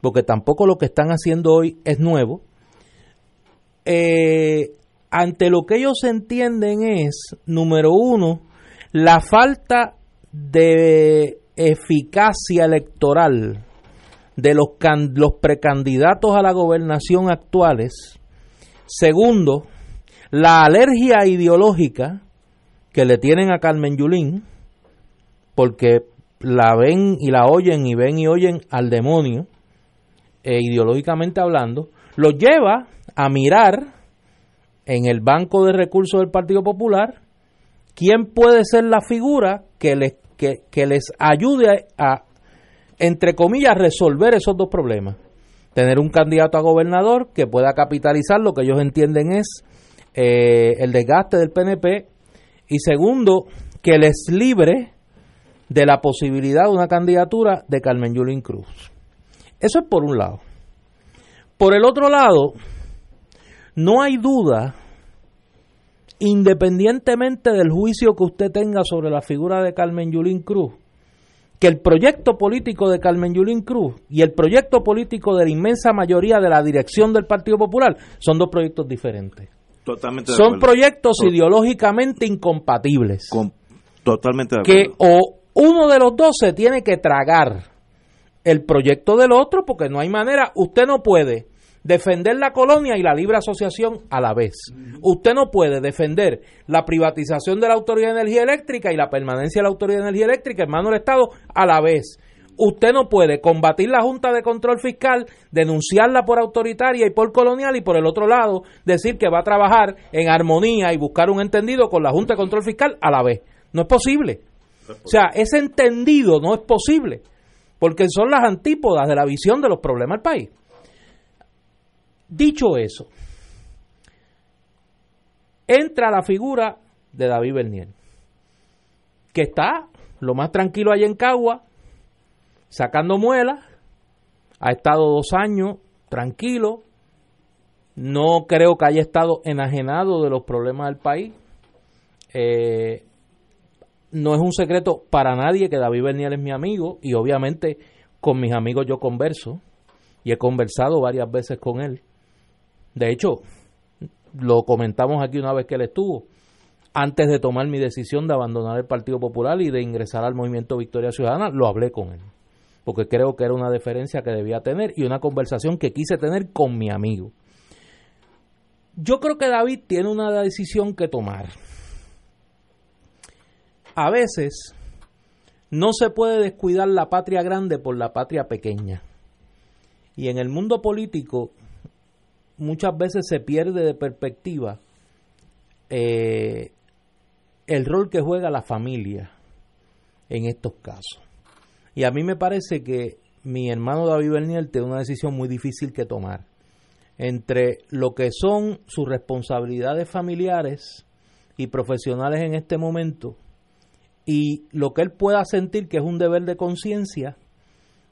porque tampoco lo que están haciendo hoy es nuevo, eh, ante lo que ellos entienden es, número uno, la falta de eficacia electoral de los, los precandidatos a la gobernación actuales. Segundo, la alergia ideológica que le tienen a Carmen Yulín, porque la ven y la oyen y ven y oyen al demonio, e ideológicamente hablando, los lleva a mirar en el banco de recursos del Partido Popular quién puede ser la figura que les, que, les ayude a, entre comillas, resolver esos dos problemas. Tener un candidato a gobernador que pueda capitalizar lo que ellos entienden es eh, el desgaste del PNP y segundo, que les libre de la posibilidad de una candidatura de Carmen Yulín Cruz. Eso es por un lado. Por el otro lado, no hay duda, independientemente del juicio que usted tenga sobre la figura de Carmen Yulín Cruz, que el proyecto político de Carmen Yulín Cruz y el proyecto político de la inmensa mayoría de la dirección del Partido Popular son dos proyectos diferentes. Totalmente son proyectos ideológicamente incompatibles. totalmente de acuerdo. Que o uno de los dos se tiene que tragar el proyecto del otro porque no hay manera, usted no puede defender la colonia y la libre asociación a la vez. Usted no puede defender la privatización de la Autoridad de Energía Eléctrica y la permanencia de la Autoridad de Energía Eléctrica en manos del Estado a la vez. Usted no puede combatir la Junta de Control Fiscal, denunciarla por autoritaria y por colonial y por el otro lado decir que va a trabajar en armonía y buscar un entendido con la Junta de Control Fiscal a la vez. No es posible. O sea, ese entendido no es posible porque son las antípodas de la visión de los problemas del país. Dicho eso, entra la figura de David Bernier, que está lo más tranquilo allá en Cagua, sacando muelas, ha estado dos años tranquilo, no creo que haya estado enajenado de los problemas del país. Eh, no es un secreto para nadie que David Bernier es mi amigo y obviamente con mis amigos yo converso y he conversado varias veces con él. De hecho, lo comentamos aquí una vez que él estuvo, antes de tomar mi decisión de abandonar el Partido Popular y de ingresar al movimiento Victoria Ciudadana, lo hablé con él, porque creo que era una deferencia que debía tener y una conversación que quise tener con mi amigo. Yo creo que David tiene una decisión que tomar. A veces no se puede descuidar la patria grande por la patria pequeña. Y en el mundo político muchas veces se pierde de perspectiva eh, el rol que juega la familia en estos casos. Y a mí me parece que mi hermano David Bernier tiene una decisión muy difícil que tomar entre lo que son sus responsabilidades familiares y profesionales en este momento y lo que él pueda sentir que es un deber de conciencia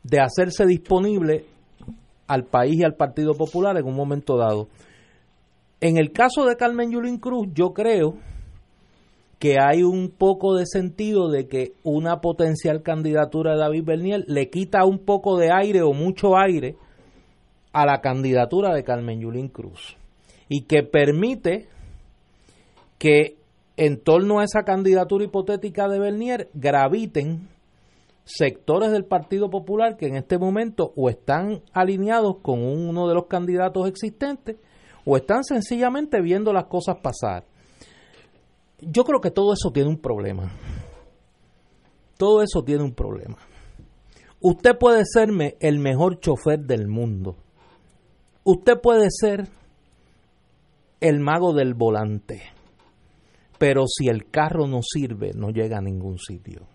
de hacerse disponible al país y al Partido Popular en un momento dado. En el caso de Carmen Yulín Cruz, yo creo que hay un poco de sentido de que una potencial candidatura de David Bernier le quita un poco de aire o mucho aire a la candidatura de Carmen Yulín Cruz y que permite que en torno a esa candidatura hipotética de Bernier graviten sectores del Partido Popular que en este momento o están alineados con uno de los candidatos existentes o están sencillamente viendo las cosas pasar. Yo creo que todo eso tiene un problema. Todo eso tiene un problema. Usted puede serme el mejor chofer del mundo. Usted puede ser el mago del volante. Pero si el carro no sirve, no llega a ningún sitio.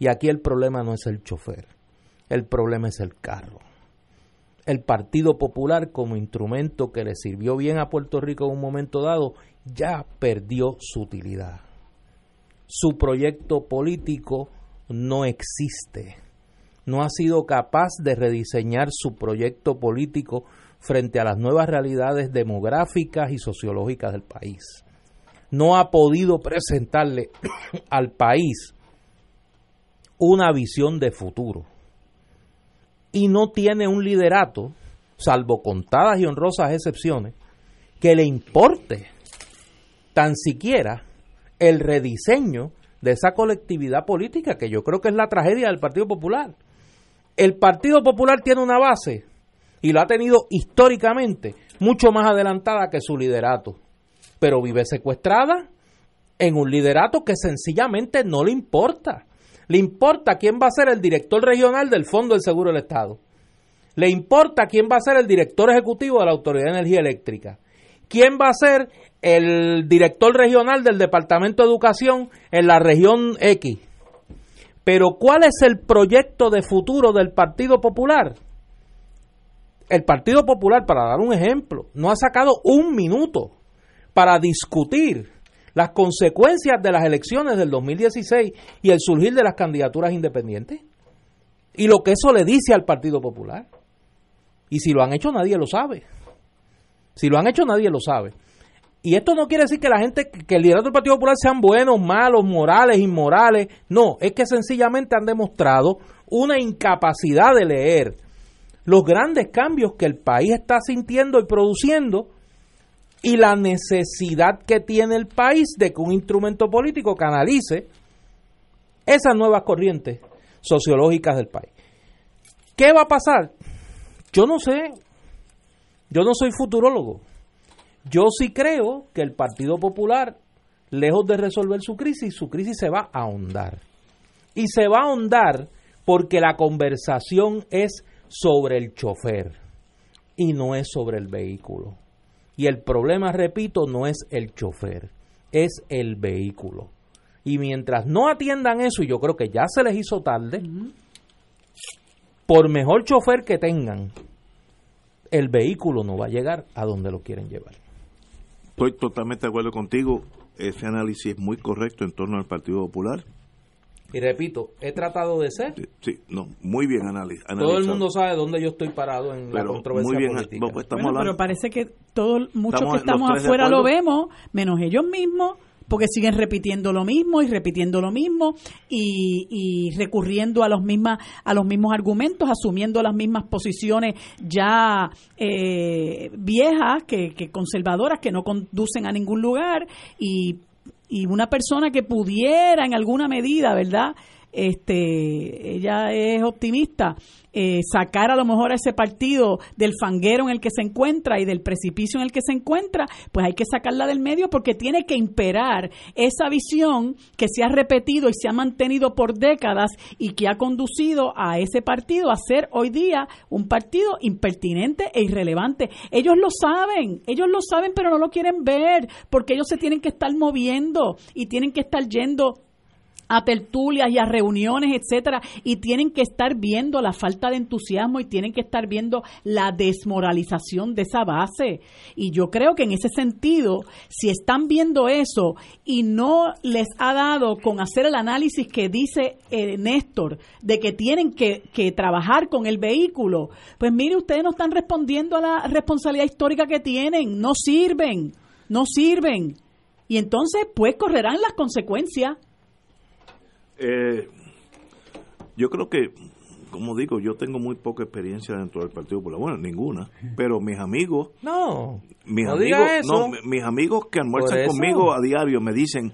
Y aquí el problema no es el chofer, el problema es el carro. El Partido Popular como instrumento que le sirvió bien a Puerto Rico en un momento dado ya perdió su utilidad. su proyecto político no existe. No ha sido capaz de rediseñar su proyecto político frente a las nuevas realidades demográficas y sociológicas del país. No ha podido presentarle al país una visión de futuro. Y no tiene un liderato, salvo contadas y honrosas excepciones, que le importe tan siquiera el rediseño de esa colectividad política, que yo creo que es la tragedia del Partido Popular. El Partido Popular tiene una base, y lo ha tenido históricamente, mucho más adelantada que su liderato, pero vive secuestrada en un liderato que sencillamente no le importa. Le importa quién va a ser el director regional del Fondo del Seguro del Estado. Le importa quién va a ser el director ejecutivo de la Autoridad de Energía Eléctrica. ¿Quién va a ser el director regional del Departamento de Educación en la región X. Pero ¿cuál es el proyecto de futuro del Partido Popular? El Partido Popular, para dar un ejemplo, no ha sacado un minuto para discutir las consecuencias de las elecciones del 2016 y el surgir de las candidaturas independientes. Y lo que eso le dice al Partido Popular. Y si lo han hecho nadie lo sabe. Si lo han hecho nadie lo sabe. Y esto no quiere decir que la gente, que el liderato del Partido Popular sean buenos, malos, morales, inmorales. No, es que sencillamente han demostrado una incapacidad de leer los grandes cambios que el país está sintiendo y produciendo y la necesidad que tiene el país de que un instrumento político canalice esas nuevas corrientes sociológicas del país. ¿Qué va a pasar? Yo no sé. Yo no soy futurólogo. Yo sí creo que el Partido Popular, lejos de resolver su crisis, su crisis se va a ahondar. Y se va a ahondar porque la conversación es sobre el chofer y no es sobre el vehículo. Y el problema, repito, no es el chofer, es el vehículo. Y mientras no atiendan eso, y yo creo que ya se les hizo tarde, por mejor chofer que tengan, el vehículo no va a llegar a donde lo quieren llevar. Estoy totalmente de acuerdo contigo. Ese análisis es muy correcto en torno al Partido Popular. Y repito, he tratado de ser. Sí, no, muy bien analizado. Todo el mundo sabe dónde yo estoy parado en la controversia muy bien, política. Pues, pero parece que todos, muchos que estamos afuera lo vemos, menos ellos mismos porque siguen repitiendo lo mismo y repitiendo lo mismo y, recurriendo a los mismas a los mismos argumentos asumiendo las mismas posiciones ya eh, viejas que, que conservadoras que no conducen a ningún lugar y y una persona que pudiera en alguna medida, ¿verdad? este, ella es optimista, eh, sacar a lo mejor a ese partido del fanguero en el que se encuentra y del precipicio en el que se encuentra, pues hay que sacarla del medio porque tiene que imperar esa visión que se ha repetido y se ha mantenido por décadas y que ha conducido a ese partido a ser hoy día un partido impertinente e irrelevante. Ellos lo saben, ellos lo saben, pero no lo quieren ver porque ellos se tienen que estar moviendo y tienen que estar yendo a tertulias y a reuniones, etcétera, y tienen que estar viendo la falta de entusiasmo y tienen que estar viendo la desmoralización de esa base. Y yo creo que en ese sentido, si están viendo eso y no les ha dado con hacer el análisis que dice eh, Néstor de que tienen que, que trabajar con el vehículo, pues mire, ustedes no están respondiendo a la responsabilidad histórica que tienen, no sirven, no sirven. Y entonces, pues correrán las consecuencias eh, yo creo que, como digo, yo tengo muy poca experiencia dentro del Partido Popular. Bueno, ninguna. Pero mis amigos. No. Mis amigos, no, mis amigos que almuerzan conmigo a diario me dicen.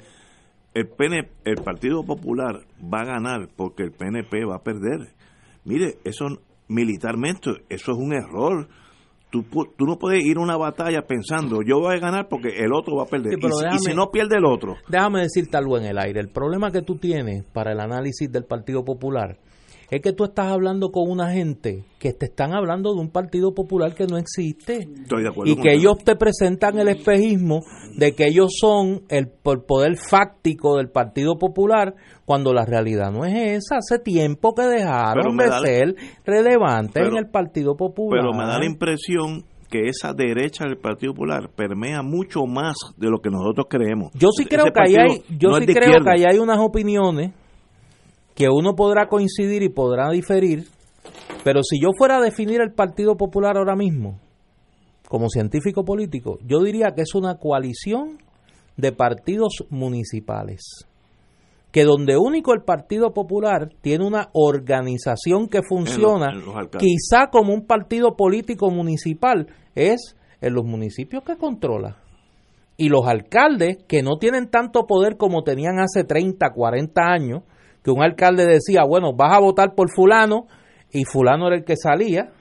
El, PN, el Partido Popular va a ganar porque el PNP va a perder. Mire, eso militarmente, eso es un error Tú, no puedes ir a una batalla pensando, yo voy a ganar porque el otro va a perder. y, si no pierde el otro. Déjame decirte algo en el aire. El problema que tú tienes para el análisis del Partido Popular es que tú estás hablando con una gente que te están hablando de un partido popular que no existe y que ellos te presentan el espejismo de que ellos son el, poder fáctico del Partido Popular cuando la realidad no es esa. Hace tiempo que dejaron de ser relevantes en el Partido Popular. Pero me da la impresión que esa derecha del Partido Popular permea mucho más de lo que nosotros creemos. Yo sí creo que ahí hay, yo sí creo que ahí hay unas opiniones que uno podrá coincidir y podrá diferir, pero si yo fuera a definir el Partido Popular ahora mismo como científico político, yo diría que es una coalición de partidos municipales que donde único el Partido Popular tiene una organización que funciona, quizá como un partido político municipal, es en los municipios que controla. Y los alcaldes, que no tienen tanto poder como tenían hace 30, 40 años, que un alcalde decía, bueno, vas a votar por fulano, y fulano era el que salía,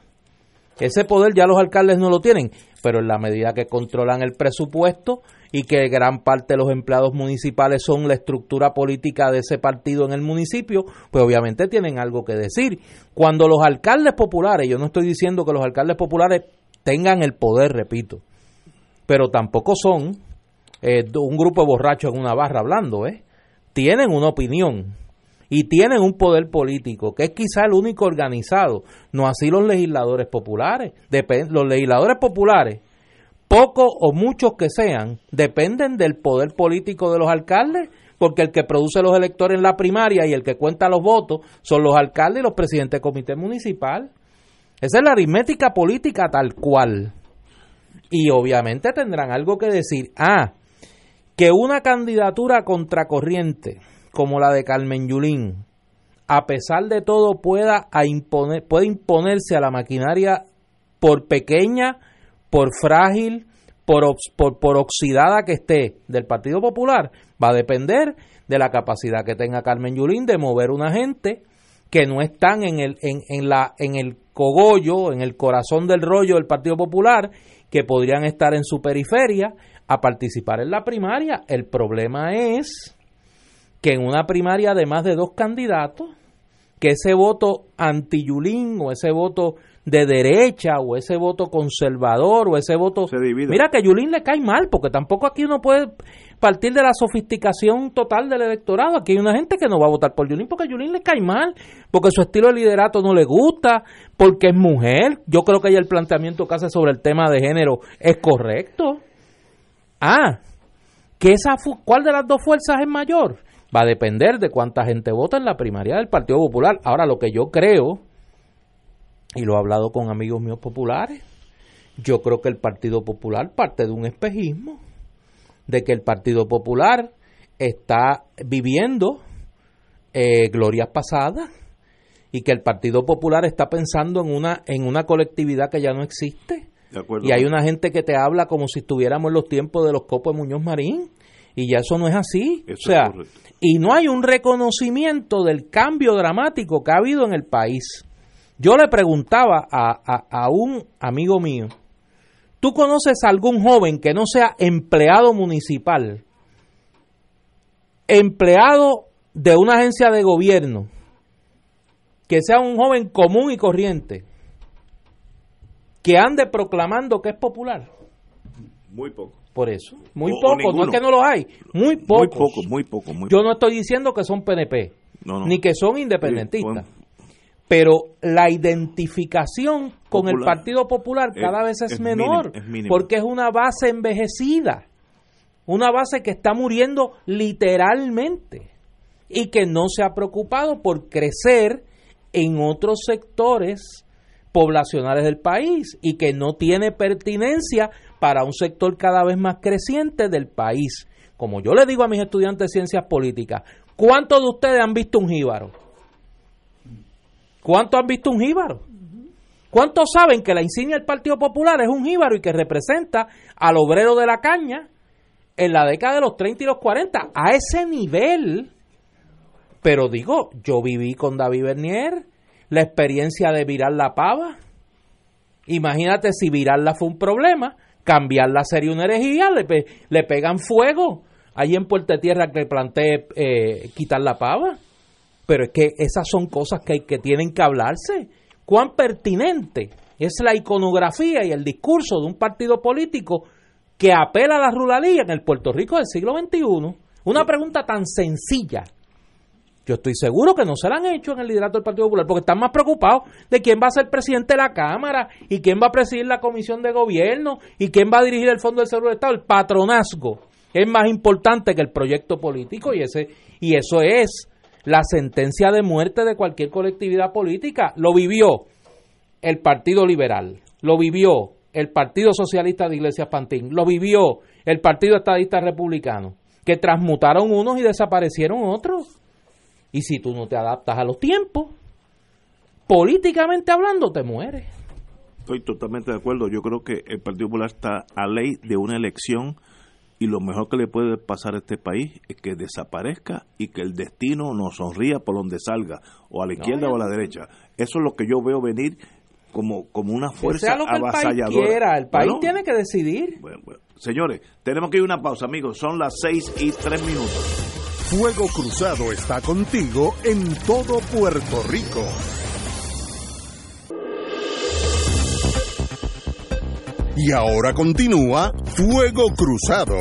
ese poder ya los alcaldes no lo tienen, pero en la medida que controlan el presupuesto, y que gran parte de los empleados municipales son la estructura política de ese partido en el municipio, pues obviamente tienen algo que decir. Cuando los alcaldes populares, yo no estoy diciendo que los alcaldes populares tengan el poder, repito, pero tampoco son eh, un grupo de borrachos en una barra hablando, ¿eh? Tienen una opinión y tienen un poder político que es quizá el único organizado, no así los legisladores populares. los legisladores populares pocos o muchos que sean, dependen del poder político de los alcaldes, porque el que produce los electores en la primaria y el que cuenta los votos son los alcaldes y los presidentes del comité municipal. Esa es la aritmética política tal cual. Y obviamente tendrán algo que decir. Ah, que una candidatura contracorriente como la de Carmen Yulín, a pesar de todo, pueda imponer, puede imponerse a la maquinaria por pequeña por frágil, por, por, oxidada que esté del Partido Popular, va a depender de la capacidad que tenga Carmen Yulín de mover una gente que no están en el, en, en, la, en el cogollo, en el corazón del rollo del Partido Popular, que podrían estar en su periferia a participar en la primaria. El problema es que en una primaria de más de dos candidatos, que ese voto anti-Yulín o ese voto de derecha o ese voto conservador o ese voto... Mira que a Yulín le cae mal, porque tampoco aquí uno puede partir de la sofisticación total del electorado. Aquí hay una gente que no va a votar por Yulín porque a Yulín le cae mal, porque su estilo de liderato no le gusta, porque es mujer. Yo creo que ella el planteamiento que hace sobre el tema de género es correcto. Ah, que esa ¿cuál de las dos fuerzas es mayor? Va a depender de cuánta gente vota en la primaria del Partido Popular. Ahora, lo que yo creo y lo he hablado con amigos míos populares, yo creo que el Partido Popular parte de un espejismo, de que el Partido Popular está viviendo eh, glorias pasadas y que el Partido Popular está pensando en una, en una colectividad que ya no existe. y hay una gente que te habla como si estuviéramos en los tiempos de los copos de Muñoz Marín. Y ya eso no es así. o sea, y no hay un reconocimiento del cambio dramático que ha habido en el país. Yo le preguntaba a, un amigo mío, ¿tú conoces a algún joven que no sea empleado municipal, empleado de una agencia de gobierno, que sea un joven común y corriente, que ande proclamando que es popular? Muy poco. Por eso, muy poco, no es que no lo hay, muy poco. Muy poco, muy poco. Yo no estoy diciendo que son PNP, ni que son independentistas pero la identificación con el Partido Popular cada vez es, menor, porque es una base envejecida, una base que está muriendo literalmente y que no se ha preocupado por crecer en otros sectores poblacionales del país y que no tiene pertinencia para un sector cada vez más creciente del país. Como yo le digo a mis estudiantes de ciencias políticas, ¿cuántos de ustedes han visto un jíbaro? ¿Cuántos han visto un jíbaro? ¿Cuántos saben que la insignia del Partido Popular es un jíbaro y que representa al obrero de la caña en la década de los 30 y los 40? A ese nivel. Pero digo, yo viví con David Bernier la experiencia de virar la pava. Imagínate si virarla fue un problema, cambiarla sería una herejía, le, le pegan fuego. Ahí en Puerto Tierra que planteé eh, quitar la pava. Pero es que esas son cosas que, que tienen que hablarse. ¿Cuán pertinente es la iconografía y el discurso de un partido político que apela a la ruralía en el Puerto Rico del siglo XXI? Una pregunta tan sencilla Yo estoy seguro que no se la han hecho en el liderato del Partido Popular porque están más preocupados de quién va a ser presidente de la Cámara y quién va a presidir la Comisión de Gobierno y quién va a dirigir el Fondo del Seguro del Estado. El patronazgo es más importante que el proyecto político y, ese, y eso es la sentencia de muerte de cualquier colectividad política. Lo vivió el Partido Liberal, lo vivió el Partido Socialista de Iglesias Pantín, lo vivió el Partido Estadista Republicano, que transmutaron unos y desaparecieron otros. Y si tú no te adaptas a los tiempos, políticamente hablando, te mueres. Estoy totalmente de acuerdo. Yo creo que el Partido Popular está a ley de una elección y lo mejor que le puede pasar a este país es que desaparezca y que el destino nos sonría por donde salga, o a la izquierda o a la derecha. Eso es lo que yo veo venir como, como una fuerza sea lo que el país quiera, el país tiene que decidir. Señores, tenemos que ir a una pausa, amigos. Son las seis y tres minutos. Fuego Cruzado está contigo en todo Puerto Rico. Y ahora continúa Fuego Cruzado.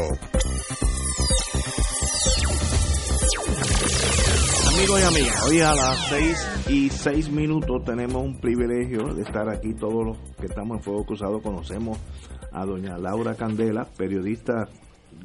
Amigos y amigas, hoy a las seis y seis minutos tenemos un privilegio de estar aquí. Todos los que estamos en Fuego Cruzado conocemos a doña Laura Candela, periodista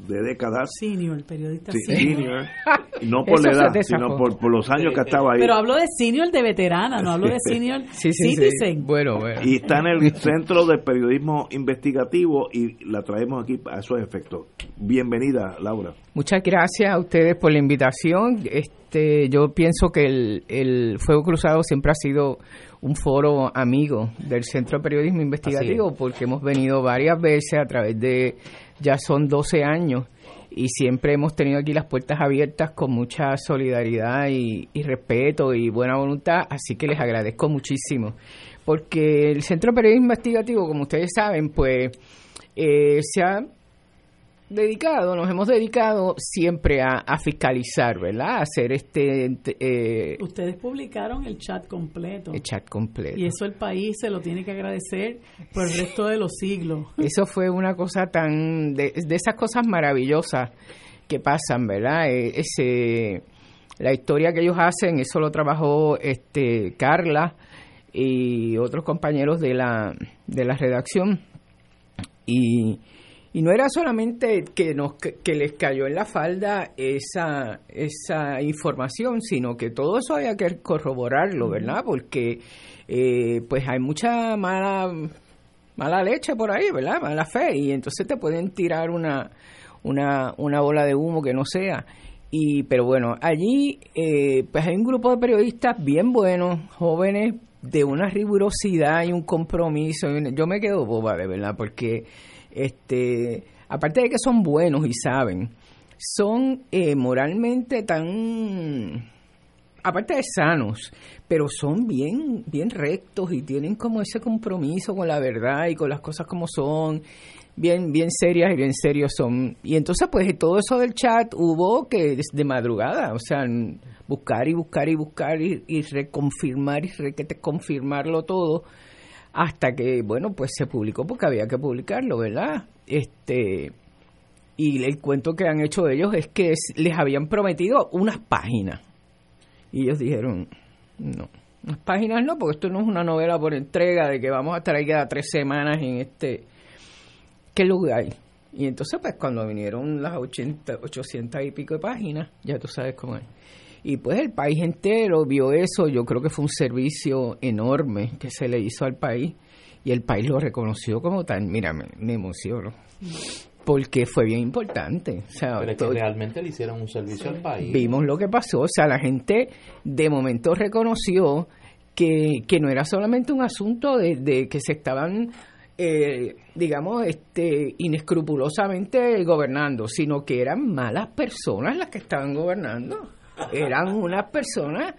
de décadas. Senior, periodista senior. No por la edad, sino por, los años que estaba ahí. Pero hablo de senior de veterana, no hablo de senior sí, sí, citizen. Bueno, bueno. Y está en el Centro de Periodismo Investigativo y la traemos aquí a esos efectos. Bienvenida, Laura. Muchas gracias a ustedes por la invitación. Este, yo pienso que el, el Fuego Cruzado siempre ha sido un foro amigo del Centro de Periodismo Investigativo porque hemos venido varias veces a través de ya son 12 años y siempre hemos tenido aquí las puertas abiertas con mucha solidaridad y, respeto y buena voluntad, así que les agradezco muchísimo. Porque el Centro de Investigativo, como ustedes saben, pues eh, se ha dedicado, nos hemos dedicado siempre a, fiscalizar, ¿verdad? A hacer este... Eh, Ustedes publicaron el chat completo. El chat completo. Y eso el país se lo tiene que agradecer por el resto de los siglos. Eso fue una cosa tan... de, esas cosas maravillosas que pasan, ¿verdad? E, ese, la historia que ellos hacen, eso lo trabajó este Carla y otros compañeros de la, de la redacción. Y y no era solamente que, nos, que les cayó en la falda esa, esa información, sino que todo eso había que corroborarlo, ¿verdad? Porque eh, pues hay mucha mala, mala leche por ahí, ¿verdad? Mala fe. Y entonces te pueden tirar una, una, una bola de humo que no sea. Y, pero bueno, allí eh, pues hay un grupo de periodistas bien buenos, jóvenes, de una rigurosidad y un compromiso. Yo me quedo boba, de verdad, porque este, aparte de que son buenos y saben, son eh, moralmente tan, aparte de sanos, pero son bien, bien rectos y tienen como ese compromiso con la verdad y con las cosas como son, bien, bien serias y bien serios son. Y entonces, pues todo eso del chat hubo que de madrugada, o sea, buscar y buscar y buscar y, reconfirmar y confirmarlo todo hasta que, bueno, pues se publicó porque había que publicarlo, ¿verdad? Este, y el cuento que han hecho ellos es que les habían prometido unas páginas. Y ellos dijeron, no, unas páginas no, porque esto no es una novela por entrega de que vamos a estar ahí cada tres semanas en este... ¿Qué lugar? Y entonces, pues cuando vinieron las 80, 800 y pico de páginas, ya tú sabes cómo es. Y pues el país entero vio eso, yo creo que fue un servicio enorme que se le hizo al país y el país lo reconoció como tal. Mira, me, emociono. Porque fue bien importante. O sea, Pero realmente le hicieron un servicio al país. Vimos lo que pasó. O sea, la gente de momento reconoció que, que no era solamente un asunto de, de que se estaban eh, digamos, este, inescrupulosamente gobernando, sino que eran malas personas las que estaban gobernando eran unas personas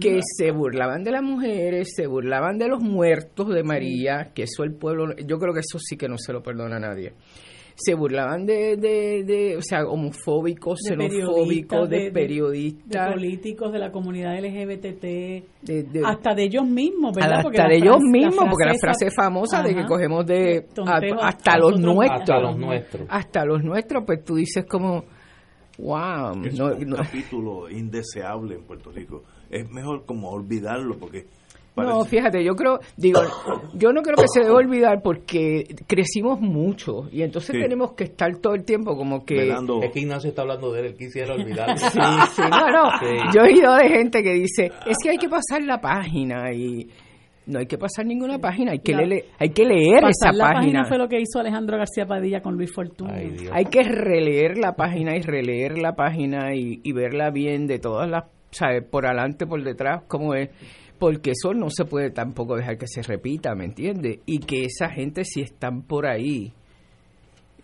que se burlaban de las mujeres, se burlaban de los muertos de María, que eso el pueblo, yo creo que eso sí que no se lo perdona a nadie. Se burlaban de, de, o sea, homofóbicos, xenofóbicos, de, periodistas. De políticos, de la comunidad LGBT, hasta de ellos mismos, ¿verdad? Hasta de ellos mismos, porque la frase famosa de que cogemos de hasta los nuestros. Hasta los nuestros. Hasta los nuestros, pues tú dices como Wow. es No, un no. capítulo indeseable en Puerto Rico. Es mejor como olvidarlo porque No, fíjate, yo creo, digo, yo no creo que se debe olvidar porque crecimos mucho y entonces Sí. tenemos que estar todo el tiempo como que... velando Es que Ignacio está hablando de él, él quisiera olvidarlo. Sí, sí, no, no. Sí. Yo he oído de gente que dice, es que hay que pasar la página y no hay que pasar ninguna página, hay que, La- leer, hay que leer Pasar esa la página página. fue lo que hizo Alejandro García Padilla con Luis Fortuna. Ay. Hay que releer la página y releer la página y, y verla bien de todas las, ¿sabes? Por adelante, por detrás, cómo es. Porque eso no se puede tampoco dejar que se repita, ¿me entiendes? Y que esa gente, si están por ahí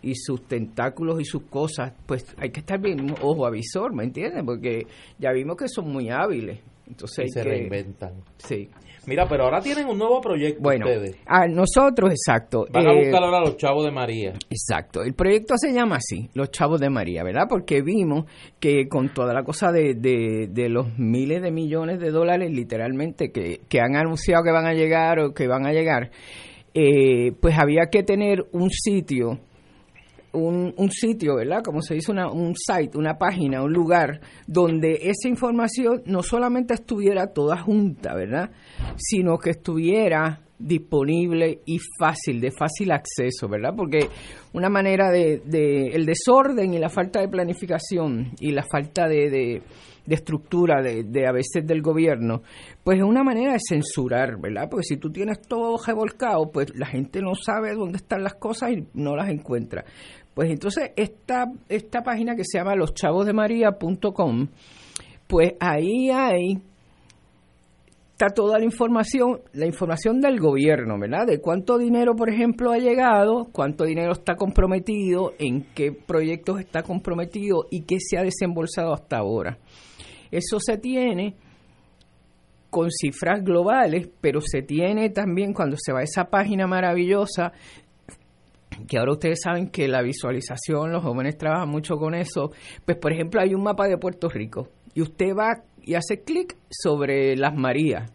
y sus tentáculos y sus cosas, pues hay que estar bien ojo avisor, ¿me entiendes? Porque ya vimos que son muy hábiles. Entonces Y se que- reinventan. Sí. Mira, pero ahora tienen un nuevo proyecto Bueno, ustedes. a nosotros, exacto. Van a eh, buscar ahora a los chavos de María. Exacto, el proyecto se llama así, Los Chavos de María, ¿verdad? Porque vimos que con toda la cosa de, de, de los miles de millones de dólares, literalmente, que, que han anunciado que van a llegar o que van a llegar, eh, pues había que tener un sitio, un, un sitio, ¿verdad? Como se dice, una, un site, una página, un lugar donde esa información no solamente estuviera toda junta, ¿verdad? Sino que estuviera disponible y fácil, de fácil acceso, ¿verdad? Porque una manera de, de el desorden y la falta de planificación y la falta de, estructura de, de a veces del gobierno, pues es una manera de censurar, ¿verdad? Porque si tú tienes todo revolcado, pues la gente no sabe dónde están las cosas y no las encuentra. Pues entonces esta, esta página que se llama loschavosdemaria.com, pues ahí hay está toda la información, la información del gobierno, ¿verdad? De cuánto dinero, por ejemplo, ha llegado, cuánto dinero está comprometido, en qué proyectos está comprometido y qué se ha desembolsado hasta ahora. Eso se tiene con cifras globales, pero se tiene también cuando se va a esa página maravillosa, que ahora ustedes saben que la visualización, los jóvenes trabajan mucho con eso, pues por ejemplo hay un mapa de Puerto Rico y usted va y hace clic sobre las Marías.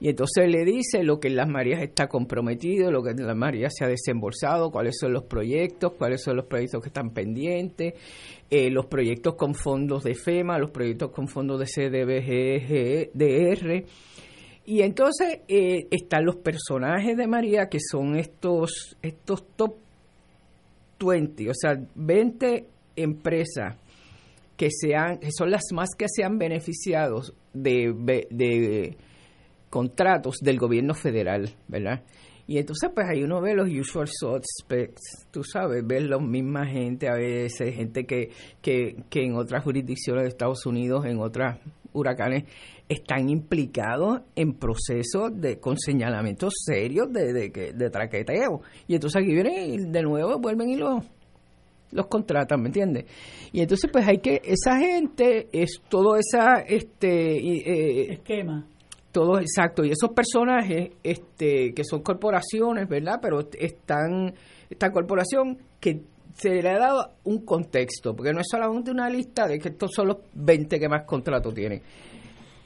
Y entonces le dice lo que las Marías está comprometido, lo que en las Marías se ha desembolsado, cuáles son los proyectos, cuáles son los proyectos que están pendientes, eh, los proyectos con fondos de FEMA, los proyectos con fondos de CDBGDR. Y entonces eh, están los personajes de María, que son estos, estos top 20, o sea, 20 empresas que, sean, que son las más que se han beneficiado de, de, contratos del gobierno federal, ¿verdad? Y entonces, pues ahí uno ve los usual suspects, tú sabes, ves la misma gente a veces, gente que, que, que en otras jurisdicciones de Estados Unidos, en otras huracanes, están implicados en procesos de con señalamientos serios de, de, de, traqueteo. Y entonces aquí vienen y de nuevo vuelven y los los contratan, ¿me entiendes? Y entonces pues hay que esa gente es todo esa este eh, Esquema. todo exacto y esos personajes este que son corporaciones, ¿verdad? Pero están esta corporación que se le ha dado un contexto, porque no es solamente una lista de que estos son los 20 que más contrato tienen.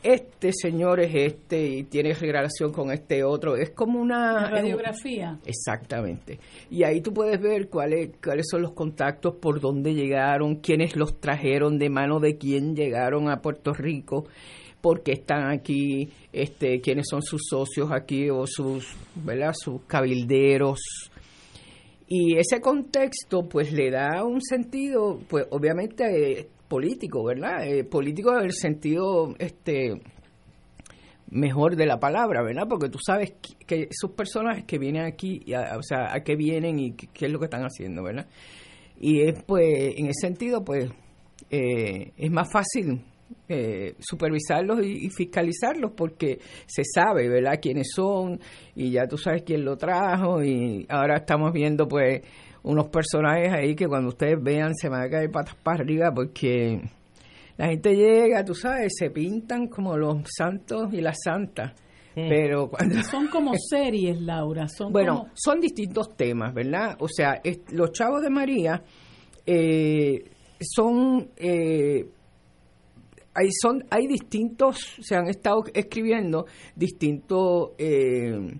Este señor es este y tiene relación con este otro. Es como una... Es radiografía. Exactamente. Y ahí tú puedes ver cuáles cuáles son los contactos, por dónde llegaron, quiénes los trajeron, de mano de quién llegaron a Puerto Rico, por qué están aquí, este, quiénes son sus socios aquí o sus, ¿verdad? Sus cabilderos. Y ese contexto, pues, le da un sentido, pues, obviamente eh, político, ¿verdad? Eh, político en el sentido, este, mejor de la palabra, ¿verdad? Porque tú sabes que, que esos personajes que vienen aquí, a- o sea, a qué vienen y qué, qué es lo que están haciendo, ¿verdad? Y es, pues, en ese sentido, pues, eh, es más fácil eh, supervisarlos y, y fiscalizarlos porque se sabe, ¿verdad?, quiénes son y ya tú sabes quién lo trajo y ahora estamos viendo, pues, unos personajes ahí que cuando ustedes vean se van a caer patas para arriba porque la gente llega, tú sabes, se pintan como los santos y las santas. Pero cuando Son como series, Laura. Son bueno, como- son distintos temas, ¿verdad? O sea, es- los chavos de María eh, son, eh, hay, son, hay distintos, se han estado escribiendo distintos eh,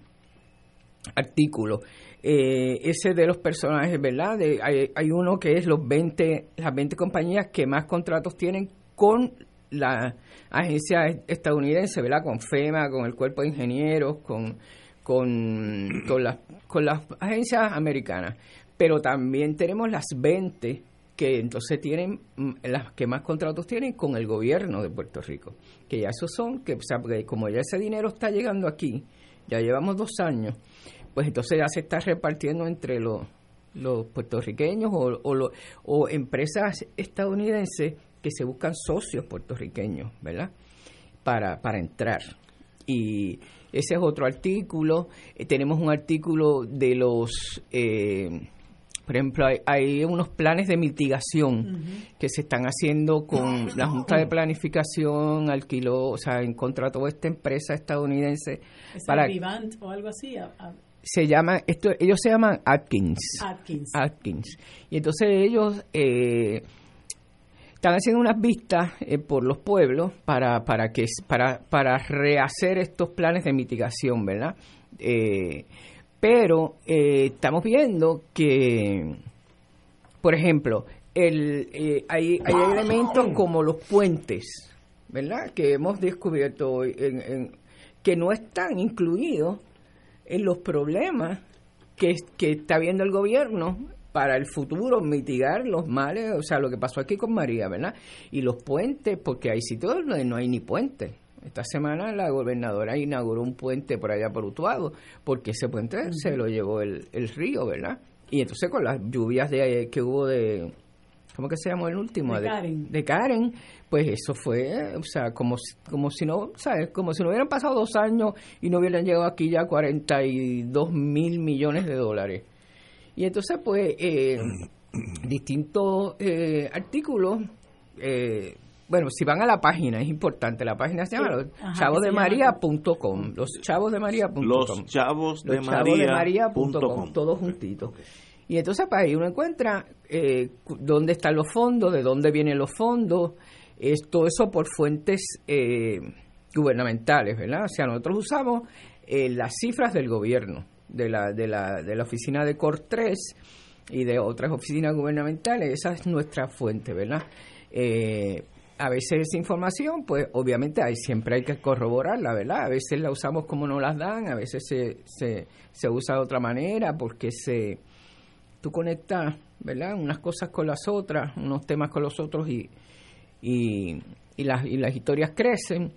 artículo. Eh, ese de los personajes, ¿verdad? Hay, hay, uno que es los 20, las 20 compañías que más contratos tienen con la agencia estadounidense, ¿verdad? Con FEMA, con el cuerpo de ingenieros, con, con, con, las, con las agencias americanas. Pero también tenemos las 20 que entonces tienen mm, las que más contratos tienen con el gobierno de Puerto Rico, que ya esos son, que como ya ese dinero está llegando aquí, ya llevamos dos años, pues entonces ya se está repartiendo entre los, los puertorriqueños o, o, o empresas estadounidenses que se buscan socios puertorriqueños, ¿verdad? Para, para entrar. Y ese es otro artículo. Eh, tenemos un artículo de los... Eh, por ejemplo, hay, unos planes de mitigación que se están haciendo con la Junta de Planificación, alquiló, o sea, en contrato esta empresa estadounidense. ¿Es para Vivant o algo así? Se llama, esto, ellos se llaman Atkins. Atkins. Atkins. Y entonces ellos eh, están haciendo unas vistas eh, por los pueblos para, para, que, para, para rehacer estos planes de mitigación, ¿verdad? Eh, pero eh, estamos viendo que, por ejemplo, el, eh, hay, hay elementos como los puentes, ¿verdad? Que hemos descubierto en, que no están incluidos en los problemas que, que está viendo el gobierno para el futuro mitigar los males, o sea, lo que pasó aquí con María, ¿verdad? Y los puentes, porque hay sitios donde no hay ni puentes. Esta semana la gobernadora inauguró un puente por allá por Utuado, porque ese puente se lo llevó el, el, río, ¿verdad? Y entonces con las lluvias de que hubo de, ¿cómo que se llamó el último? De, Karen. De, Karen, pues eso fue, o sea, como, como si no, ¿sabes? Como si no hubieran pasado dos años y no hubieran llegado aquí ya 42 mil millones de dólares. Y entonces, pues, eh, distintos eh, artículos eh, bueno, si van a la página, es importante, la página se llama los chavosdemaria.com, los chavosdemaria.com. Los chavosdemaria.com, todos juntitos. Y entonces para ahí uno encuentra eh, dónde están los fondos, de dónde vienen los fondos, es todo eso por fuentes eh, gubernamentales, ¿verdad? O sea, nosotros usamos eh, las cifras del gobierno, de la, de la, de la oficina de COR 3 y de otras oficinas gubernamentales, esa es nuestra fuente, ¿verdad? Eh, a veces esa información, pues obviamente hay, siempre hay que corroborarla, ¿verdad? A veces la usamos como no las dan, a veces se, se, se usa de otra manera porque se tú conectas, ¿verdad? Unas cosas con las otras, unos temas con los otros y, y, las, y las historias crecen.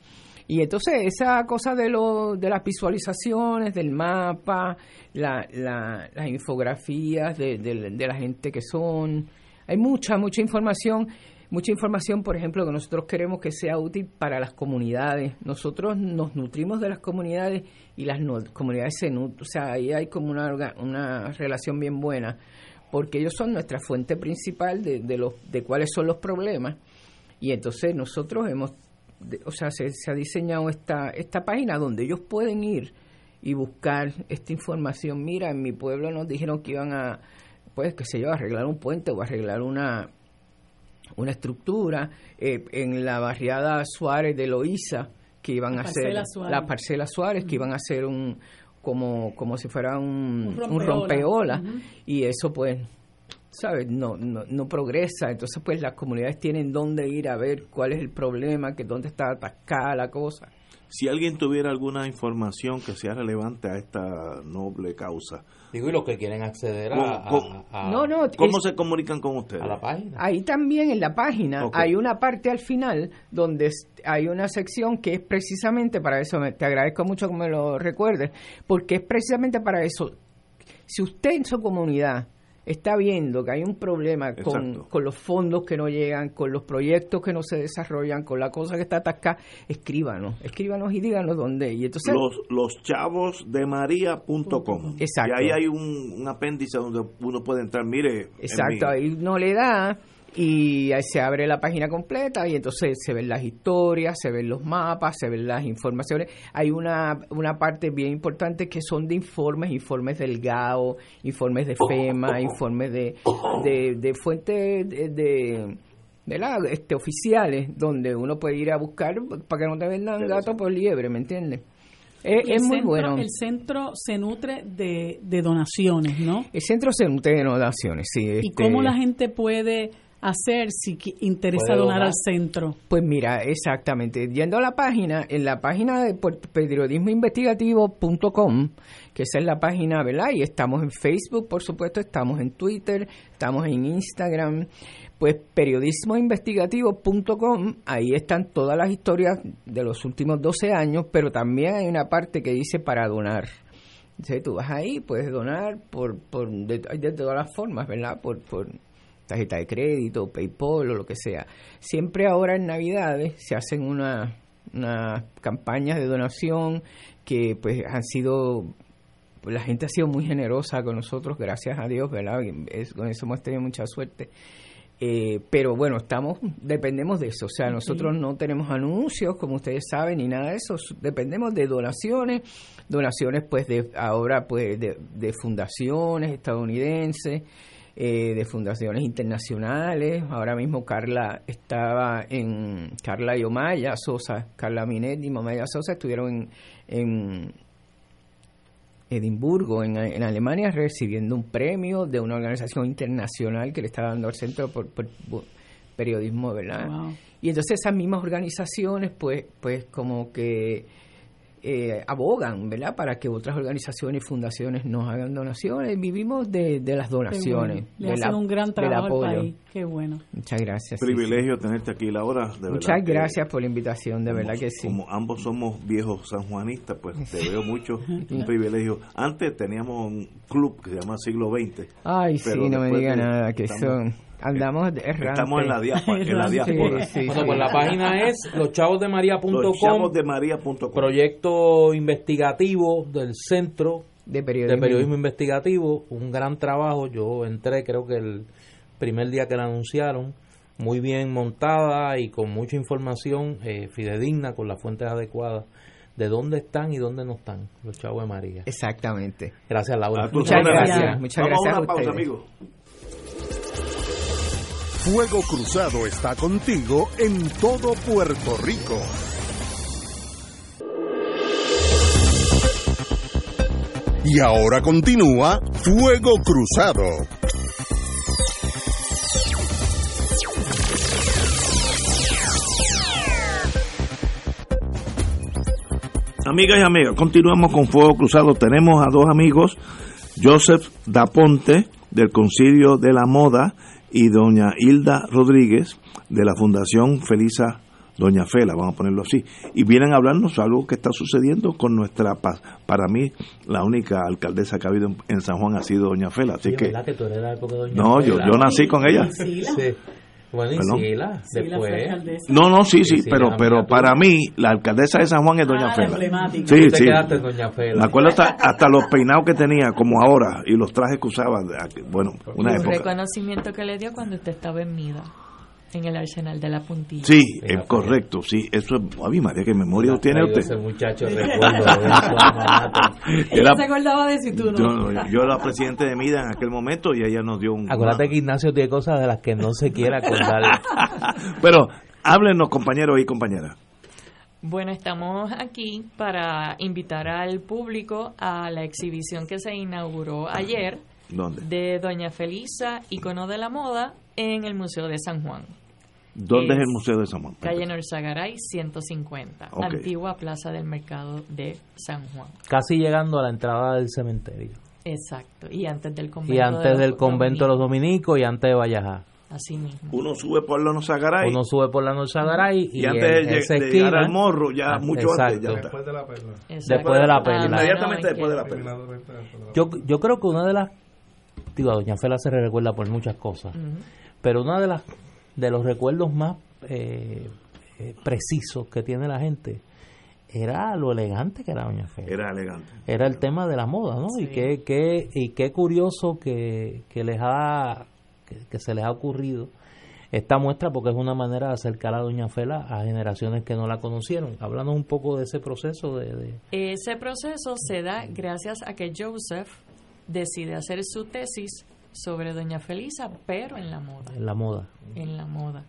Y entonces esa cosa de, lo, de las visualizaciones, del mapa, la, la, las infografías de, de la gente que son, hay mucha, mucha información mucha información, por ejemplo, que nosotros queremos que sea útil para las comunidades. Nosotros nos nutrimos de las comunidades y las comunidades se nutren. O sea, ahí hay como una, una relación bien buena, porque ellos son nuestra fuente principal de, de, los, de cuáles son los problemas. Y entonces nosotros hemos, o sea, se, se ha diseñado esta, esta página donde ellos pueden ir y buscar esta información. Mira, en mi pueblo nos dijeron que iban a, pues, qué sé yo, arreglar un puente o arreglar una una estructura eh, en la barriada Suárez de Loíza que iban a hacer la parcela Suárez que iban a hacer un como como si fuera un, un rompeola, y eso pues sabes no, no no progresa. Entonces pues las comunidades tienen dónde ir a ver cuál es el problema que dónde está atascada la cosa si alguien tuviera alguna información que sea relevante a esta noble causa. Digo, y los que quieren acceder a... ¿Cómo se comunican con ustedes? A la página. Ahí también en la página hay una parte al final donde hay una sección que es precisamente para eso. Te agradezco mucho que me lo recuerdes, porque es precisamente para eso. Si usted en su comunidad está viendo que hay un problema con, con, los fondos que no llegan, con los proyectos que no se desarrollan, con la cosa que está atascada, escríbanos, escríbanos y díganos dónde. Y entonces, los, los chavos de María.com. Exacto. Y ahí hay un, apéndice donde uno puede entrar, mire. Exacto, ahí no le da y ahí se abre la página completa y entonces se ven las historias, se ven los mapas, se ven las informaciones. Hay una, una parte bien importante que son de informes, informes del GAO, informes de FEMA, informes de, de, fuentes de, de Este, oficiales donde uno puede ir a buscar para que no te vendan gato por liebre, ¿me entiendes? Es, muy centro- bueno. El centro se nutre de, de donaciones, ¿no? El centro se nutre de donaciones, sí. ¿Y este, cómo la gente puede hacer si interesa donar al centro? Pues mira, exactamente. Yendo a la página, en la página de periodismoinvestigativo.com, que esa es la página, ¿verdad? Y estamos en Facebook, por supuesto, estamos en Twitter, estamos en Instagram. Pues periodismoinvestigativo.com, ahí están todas las historias de los últimos 12 años, pero también hay una parte que dice para donar. Entonces tú vas ahí, puedes donar por, por de todas las formas, ¿verdad? Por, por tarjeta de crédito, PayPal o lo que sea. Siempre ahora en Navidades se hacen una, unas campañas de donación que pues han sido la gente ha sido muy generosa con nosotros, gracias a Dios, ¿verdad? Es- con eso hemos tenido mucha suerte. Eh, pero bueno, estamos, dependemos de eso. O sea, nosotros no tenemos anuncios, como ustedes saben, ni nada de eso. Dependemos de donaciones, donaciones pues de ahora pues de, de fundaciones estadounidenses, eh, de fundaciones internacionales. Ahora mismo Carla estaba en Carla y Omaya Sosa, Carla Minet y Omaya Sosa estuvieron en, en Edimburgo, en, en Alemania, recibiendo un premio de una organización internacional que le está dando al Centro por, por- por Periodismo, ¿verdad? Wow. Y entonces esas mismas organizaciones, pues, pues como que eh, abogan, ¿verdad? Para que otras organizaciones y fundaciones nos hagan donaciones. Vivimos de, de las donaciones. bueno. Le hacen ap- un gran trabajo al país. Qué bueno. Muchas gracias. sí, privilegio tenerte aquí, Laura. De sí. verdad Muchas que gracias por la invitación, de como- verdad que sí. Como ambos somos viejos sanjuanistas, pues te veo mucho, un privilegio. Antes teníamos un club que se llama Siglo XX. Ay, sí, pero no me diga de- nada, que estamos- son... Andamos. Estamos en la diáspora. En la Sí, diáspora. sí, Bueno, sí. pues la página es loschavosdemaria.com, Los chavos de María.com. proyecto investigativo del Centro de de periodismo. Periodismo Investigativo, un gran trabajo. Yo entré, creo que el primer día que la anunciaron, muy bien montada y con mucha información eh, fidedigna, con las fuentes adecuadas de dónde están y dónde no están los chavos de María. Exactamente. Gracias, Laura. A tus Muchas órdenes. gracias, muchas Vamos gracias a a una pausa, amigos. Fuego Cruzado está contigo en todo Puerto Rico. Y ahora continúa Fuego Cruzado. Amigas y amigos, continuamos con Fuego Cruzado. Tenemos a dos amigos, Joseph Daponte, del Concilio de la Moda, y doña Hilda Rodríguez, de la Fundación Felisa Doña Fela, vamos a ponerlo así. Y vienen a hablarnos algo que está sucediendo con nuestra, pa- para mí, la única alcaldesa que ha habido en, San Juan ha sido Doña Fela. Así Sí, que, ¿verdad que tú eres de la época de Doña no, yo, Fela? yo nací con ella. Sí, Sí. Bueno, y. Sila, después. No, no, sí, sí, pero, pero para mí, la alcaldesa de San Juan es Doña Ah, la Fela. Sí, sí. Doña Fela. Me acuerdo hasta, hasta los peinados que tenía, como ahora, y los trajes que usaba. Bueno, una Y época. reconocimiento que le dio cuando usted estaba en Mida, en el arsenal de la puntilla. Sí, es pues. correcto, sí. Eso es. Ay, María, qué memoria tiene usted. Ese muchacho mater. Ella se acordaba de y tú no. yo, yo era presidente de MIDA en aquel momento y ella nos dio un. Acuérdate que Ignacio tiene cosas de las que no se quiere acordar. Pero háblenos, compañeros y compañeras. Bueno, estamos aquí para invitar al público a la exhibición que se inauguró ayer ¿Dónde? de Doña Felisa, icono de la moda, en el Museo de San Juan. ¿Dónde es, Es el Museo de San Juan? Calle Norzagaray 150, Ok. antigua plaza del mercado de San Juan. Casi llegando a la entrada del cementerio. Exacto, y antes del convento. Y de antes los del convento de los dominicos, y antes de Vallajá. Así mismo. Uno sube por los Zagaray Uno sube por la Norzagaray y, y antes en de, de llegar al morro, ya Ah, mucho antes. Ya exacto. está. Después de la perla. Exacto. Después de la perla. Inmediatamente no, después de la perla. De la Yo, yo creo que una de las digo, a Doña Fela se le recuerda por muchas cosas, pero una de las de los recuerdos más eh, eh, precisos que tiene la gente era lo elegante que era Doña Fela. Era elegante. Era el tema de la moda, ¿no? Y qué, qué, y qué curioso que, que les ha que, que se les ha ocurrido esta muestra porque es una manera de acercar a Doña Fela a generaciones que no la conocieron. Háblanos un poco de ese proceso de, de- Ese proceso se da gracias a que Joseph decide hacer su tesis sobre Doña Felisa, pero en la moda. en la moda. En la moda.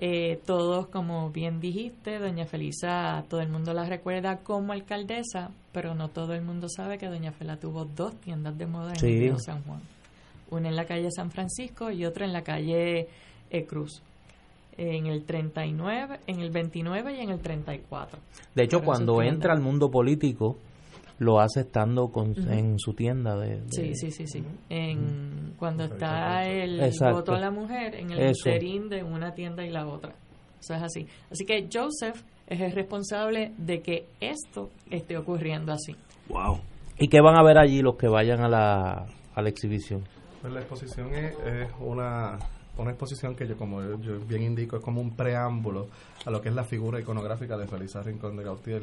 Eh, todos, como bien dijiste, doña Felisa, todo el mundo la recuerda como alcaldesa, pero no todo el mundo sabe que doña Fela tuvo dos tiendas de moda en Sí. el río San Juan. Una en la calle San Francisco y otra en la calle eh, Cruz. En el 39, en el 29 y en el 34. De hecho, Pero cuando entra al mundo político, lo hace estando con, en su tienda de... de- Sí, sí, sí, sí. En, cuando está el Exacto. voto a la mujer, en el Eso. interín de una tienda y la otra. Eso es así. Así que Joseph es el responsable de que esto esté ocurriendo así. Wow. ¿Y qué van a ver allí los que vayan a la, a la exhibición? Pues la exposición es, es una, una exposición que yo, como yo, yo bien indico, es como un preámbulo a lo que es la figura iconográfica de Felisa Rincón de Gautier.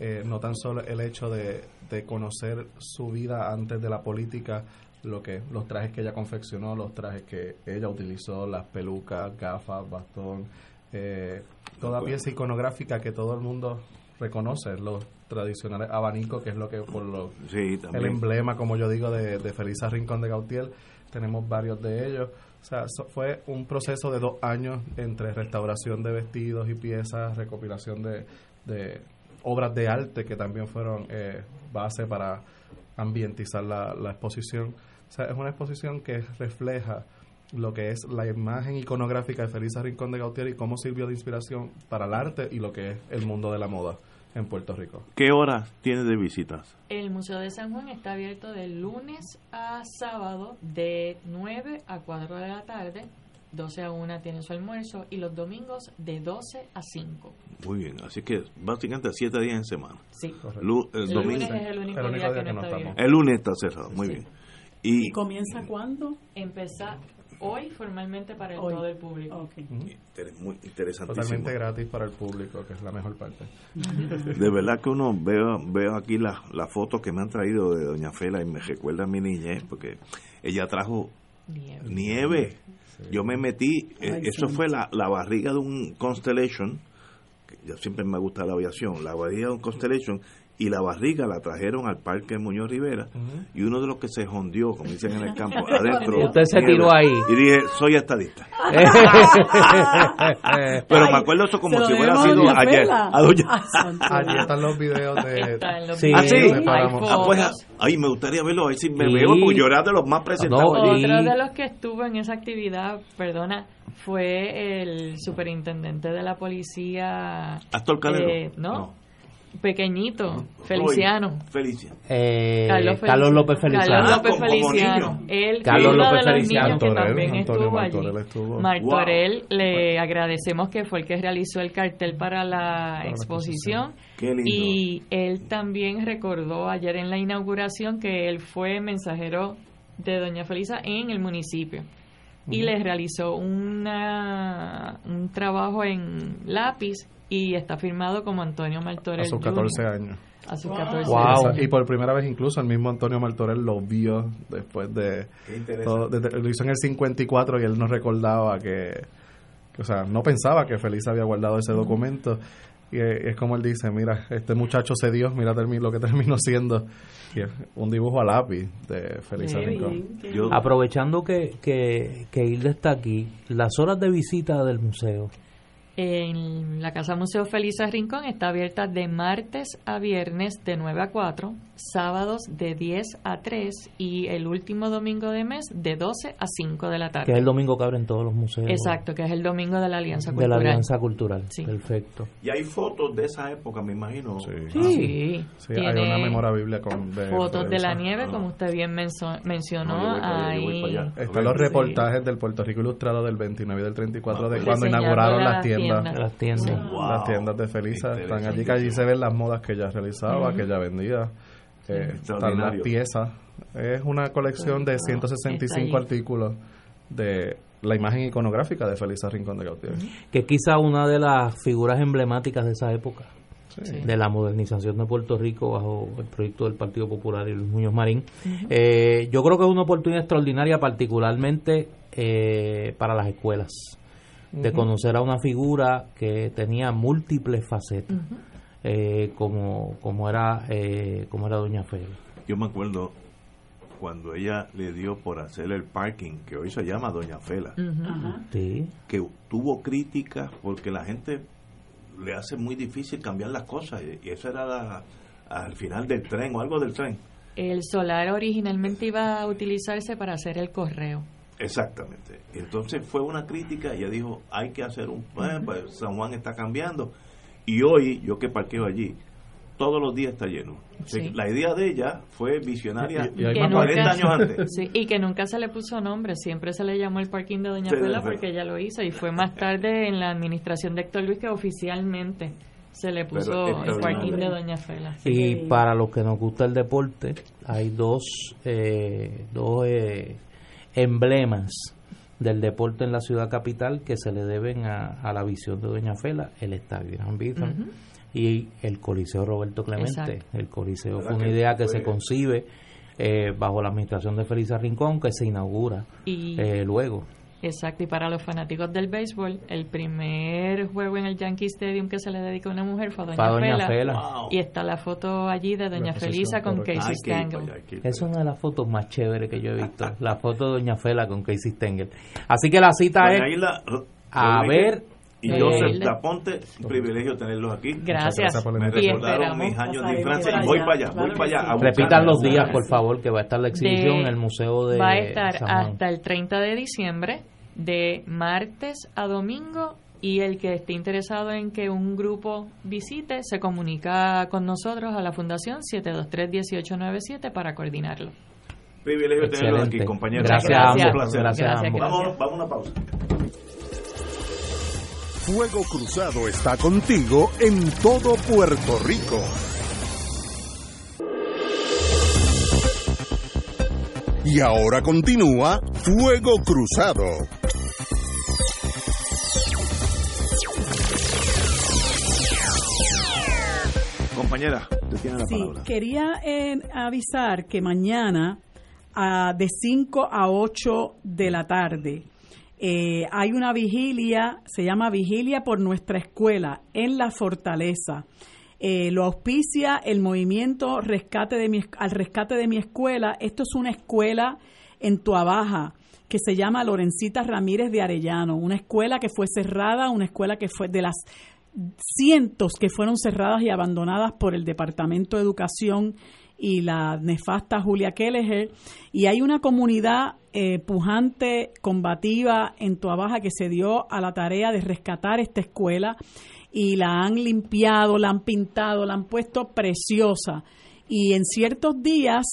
Eh, no tan solo el hecho de, de conocer su vida antes de la política, lo que los trajes que ella confeccionó, los trajes que ella utilizó, las pelucas, gafas, bastón, eh, toda pieza iconográfica que todo el mundo reconoce, los tradicionales abanicos, que es lo que por lo Sí, el emblema, como yo digo, de, de Felisa Rincón de Gautier. Tenemos varios de ellos. O sea, eso fue un proceso de dos años entre restauración de vestidos y piezas, recopilación de, de obras de arte que también fueron eh, base para ambientizar la, la exposición. O sea, es una exposición que refleja lo que es la imagen iconográfica de Felisa Rincón de Gautier y cómo sirvió de inspiración para el arte y lo que es el mundo de la moda en Puerto Rico. ¿Qué horas tiene de visitas? El Museo de San Juan está abierto de lunes a sábado de 9 a 4 de la tarde. 12 a 1 tiene su almuerzo y los domingos de 12 a 5. Muy bien, así que básicamente siete días en semana. Sí. Lu- el, El domingo, lunes es el único, el único día, día que que no está estamos. el lunes está cerrado, muy Sí. bien. Y ¿Y comienza cuándo? Empezar hoy formalmente para el- Hoy. todo el público. Ok. inter- muy interesantísimo. Totalmente gratis para el público, que es la mejor parte. De verdad que uno veo, veo aquí las las fotos que me han traído de Doña Fela y me recuerda a mi niñez, porque ella trajo Nieve. nieve. Yo me metí, eh, Ay, eso sí. fue la, la barriga de un Constellation, que ya siempre me gusta la aviación, la barriga de un Constellation, y la barriga la trajeron al Parque Muñoz Rivera, y uno de los que se jondió, como dicen en el campo, adentro. Usted se tiró ahí. Y dije, soy estadista. Pero me acuerdo eso como si hubiera sido ayer. A doña- Allí están los videos de... Sí. ¿Ah, sí? videos, Me hay paramos. Ah, pues, me gustaría verlo, a ver si me Sí. veo, porque yo era de los más presentados. No. Otro de los que estuvo en esa actividad, perdona, fue el superintendente de la policía. Astor Calero. eh, no, pequeñito, Feliciano. Feliciano. Eh, Carlos, Carlos López Feliciano. Carlos Ah, López Feliciano. Él Carlos López de Feliciano. niños que Martorell, también Antonio estuvo Martorell allí. estuvo. Martorell, le agradecemos que fue el que realizó el cartel para la la exposición. Qué lindo. Y él también recordó ayer en la inauguración que él fue mensajero de Doña Felisa en el municipio. Y le realizó una, un trabajo en lápiz y está firmado como Antonio Martorell. A sus Jr. 14 años. A sus 14 Wow. años. Y por primera vez incluso el mismo Antonio Martorell lo vio después de... Qué interesante. todo- desde- lo hizo en el 54 y él no recordaba que... que, o sea, no pensaba que Feliz había guardado ese documento. Y es, es como él dice, mira, este muchacho se dio, mira lo que terminó siendo y es un dibujo a lápiz de Yo- Aprovechando que, que, que Hilda está aquí, las horas de visita del museo. En la Casa Museo Felisa Rincón está abierta de martes a viernes de 9 a 4, sábados de 10 a 3 y el último domingo de mes de 12 a 5 de la que es tarde. el domingo que abren todos los museos Exacto, que es el domingo de la Alianza de la Cultural. Alianza Cultural. Sí. Perfecto. Y hay fotos de esa época, me imagino. Sí. Sí, Sí, hay tiene una memorabilia con de- fotos de la nieve, Ah. como usted bien menso- mencionó. Ahí-. Están los Sí. reportajes del Puerto Rico Ilustrado del 29 y del 34 de Ah, cuando inauguraron las tiendas. Tiendas. Las tiendas. Wow. Las tiendas de Felisa Qué están allí, que allí se ven las modas que ella realizaba, que ella vendía. eh, están las piezas. Es una colección de 165 Está allí. artículos de la imagen iconográfica de Felisa Rincón de Gautier. Que quizá una de las figuras emblemáticas de esa época. Sí. de la modernización de Puerto Rico bajo el proyecto del Partido Popular y Luis Muñoz Marín. Eh, yo creo que es una oportunidad extraordinaria, particularmente eh, para las escuelas, de conocer a una figura que tenía múltiples facetas, eh, como, como, era, eh, como era Doña Fela. Yo me acuerdo cuando ella le dio por hacer el parking, que hoy se llama Doña Fela, Sí. que tuvo críticas porque la gente le hace muy difícil cambiar las cosas y, y eso era la- al final del tren o algo del tren. El solar originalmente iba a utilizarse para hacer el correo. Exactamente. Entonces fue una crítica y ella dijo, hay que hacer un... eh, pues, San Juan está cambiando. Y hoy, yo que parqueo allí, todos los días está lleno. Sí. La idea de ella fue visionaria Y- y hay Que más 40 nunca- años antes. Sí, y que nunca se le puso nombre, siempre se le llamó el parking de Doña Sí, Fela. porque ella lo hizo y fue más tarde en la administración de Héctor Luis que oficialmente se le puso el parking de. Doña Fela. Y para los que nos gusta el deporte, hay dos, eh, dos eh, emblemas del deporte en la ciudad capital que se le deben a, a la visión de Doña Fela, el Estadio Irán Bithorn y el Coliseo Roberto Clemente. Exacto. El Coliseo ¿Verdad fue una que idea que se concibe eh, bajo la administración de Felisa Rincón, que se inaugura Y eh, luego. Exacto, y para los fanáticos del béisbol, el primer juego en el Yankee Stadium que se le dedicó a una mujer fue a Doña, Fela. Fela. Wow. Y está la foto allí de Doña Felisa con. Casey Stengel. Es una de las fotos más chéveres que yo he visto, la foto de Doña Fela con Casey Stengel. Así que la cita Doña es Isla, a ver y Doña Joseph Isla. Daponte, un privilegio tenerlos aquí. Gracias. gracias por Me recordaron mis años de infancia y voy para allá, Claro voy para allá. Repitan los días, por favor, que va a estar la exhibición De- en el Museo de Va a estar San Juan. hasta el 30 de diciembre, de martes a domingo, y el que esté interesado en que un grupo visite se comunica con nosotros a la Fundación 723-1897 para coordinarlo. Privilegio tenerlos aquí, compañeros. Gracias a Un ambos. placer. Gracias a Gracias, ambos. gracias. Vamos, vamos a una pausa. Fuego Cruzado está contigo en todo Puerto Rico. Y ahora continúa Fuego Cruzado. Compañera, usted tiene la Sí, palabra. quería eh, avisar que mañana ah, de 5 a 8 de la tarde eh, hay una vigilia, se llama Vigilia por nuestra escuela en la Fortaleza. Eh, lo auspicia el movimiento rescate de mi, al rescate de mi escuela. Esto es una escuela en Tuabaja que se llama Lorencita Ramírez de Arellano, una escuela que fue cerrada, una escuela que fue de las cientos que fueron cerradas y abandonadas por el Departamento de Educación y la nefasta Julia Kelleher. Y hay una comunidad eh, pujante, combativa en Tuabaja que se dio a la tarea de rescatar esta escuela y la han limpiado, la han pintado, la han puesto preciosa. Y en ciertos días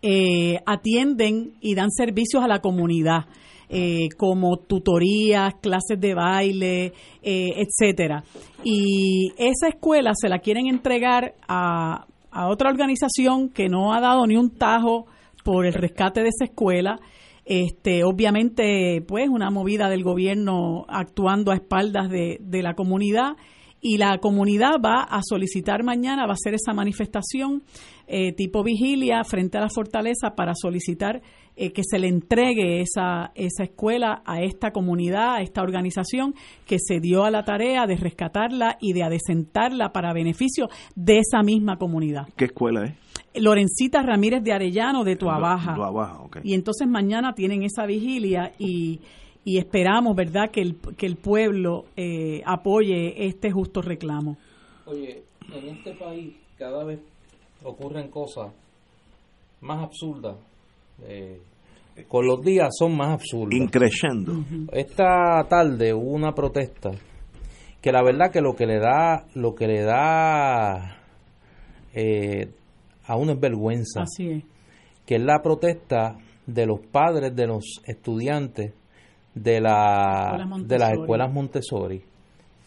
eh, atienden y dan servicios a la comunidad, eh, como tutorías, clases de baile, eh, etcétera. Y esa escuela se la quieren entregar a, a otra organización que no ha dado ni un tajo por el rescate de esa escuela. Este, obviamente, pues, una movida del gobierno actuando a espaldas de, de la comunidad y la comunidad va a solicitar mañana, va a hacer esa manifestación eh, tipo vigilia frente a la fortaleza para solicitar eh, que se le entregue esa, esa escuela a esta comunidad, a esta organización que se dio a la tarea de rescatarla y de adecentarla para beneficio de esa misma comunidad. ¿Qué escuela es? Lorencita Ramírez de Arellano de Tuabaja. Tuabaja, ok. Y entonces mañana tienen esa vigilia y, y esperamos, ¿verdad?, que el, que el pueblo eh, apoye este justo reclamo. Oye, en este país cada vez ocurren cosas más absurdas. eh, con los días son más absurdas. Increciendo. Esta tarde hubo una protesta que la verdad que lo que le da, lo que le da eh, a uno es vergüenza, Así es. que es la protesta de los padres de los estudiantes de la Escuelas de las escuelas Montessori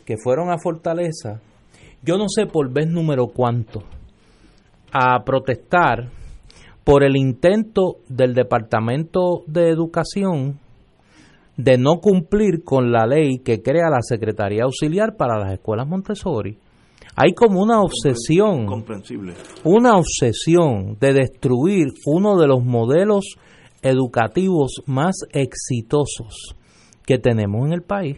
que fueron a Fortaleza, yo no sé por vez número cuánto, a protestar por el intento del Departamento de Educación de no cumplir con la ley que crea la Secretaría Auxiliar para las escuelas Montessori. Hay como una obsesión Comprensible. una obsesión de destruir uno de los modelos educativos más exitosos que tenemos en el país.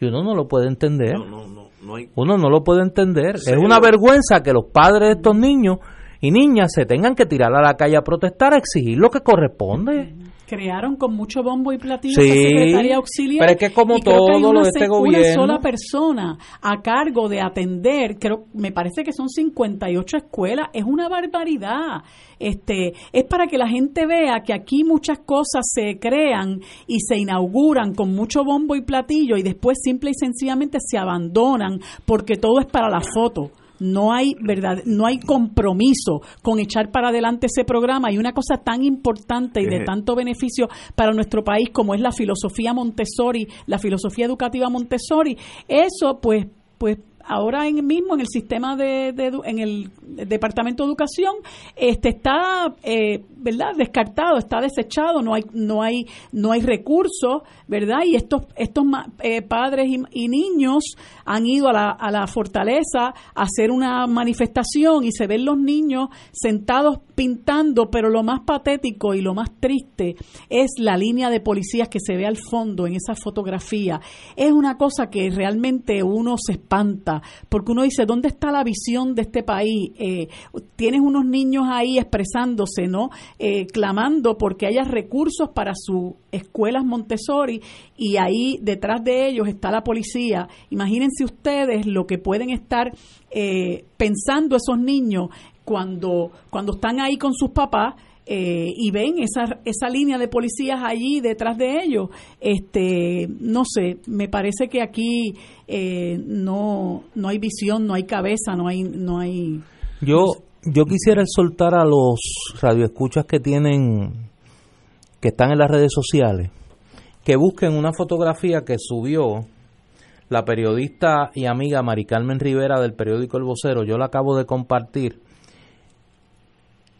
Y uno no lo puede entender. No, no, no, no hay. Uno no lo puede entender. Es una vergüenza que los padres de estos niños y niñas se tengan que tirar a la calle a protestar, a exigir lo que corresponde. Crearon con mucho bombo y platillo Sí, esa secretaría auxiliar. pero es que como y creo que hay todo lo una de este gobierno- Una sola persona a cargo de atender, creo, me parece que son 58 escuelas, es una barbaridad. Este, es para que la gente vea que aquí muchas cosas se crean y se inauguran con mucho bombo y platillo y después simple y sencillamente se abandonan porque todo es para la foto no hay verdad, no hay compromiso con echar para adelante ese programa y una cosa tan importante y de Eje. tanto beneficio para nuestro país como es la filosofía Montessori, la filosofía educativa Montessori, eso pues pues ahora en mismo en el sistema de, de en el departamento de educación este está eh, verdad descartado está desechado no hay no hay no hay recursos verdad y estos estos eh, padres y, y niños han ido a la, a la fortaleza a hacer una manifestación y se ven los niños sentados pintando pero lo más patético y lo más triste es la línea de policías que se ve al fondo en esa fotografía. Es una cosa que realmente uno se espanta porque uno dice dónde está la visión de este país Eh, tienes unos niños ahí expresándose no Eh, clamando porque haya recursos para sus escuelas Montessori y ahí detrás de ellos está la policía. Imagínense ustedes lo que pueden estar eh, pensando esos niños cuando cuando están ahí con sus papás eh, y ven esa, esa línea de policías allí detrás de ellos, este, no sé, me parece que aquí eh, no, no hay visión, no hay cabeza, no hay, no hay. Yo, yo quisiera soltar a los radioescuchas que tienen, que están en las redes sociales, que busquen una fotografía que subió la periodista y amiga Mari Carmen Rivera del periódico El Vocero. Yo la acabo de compartir.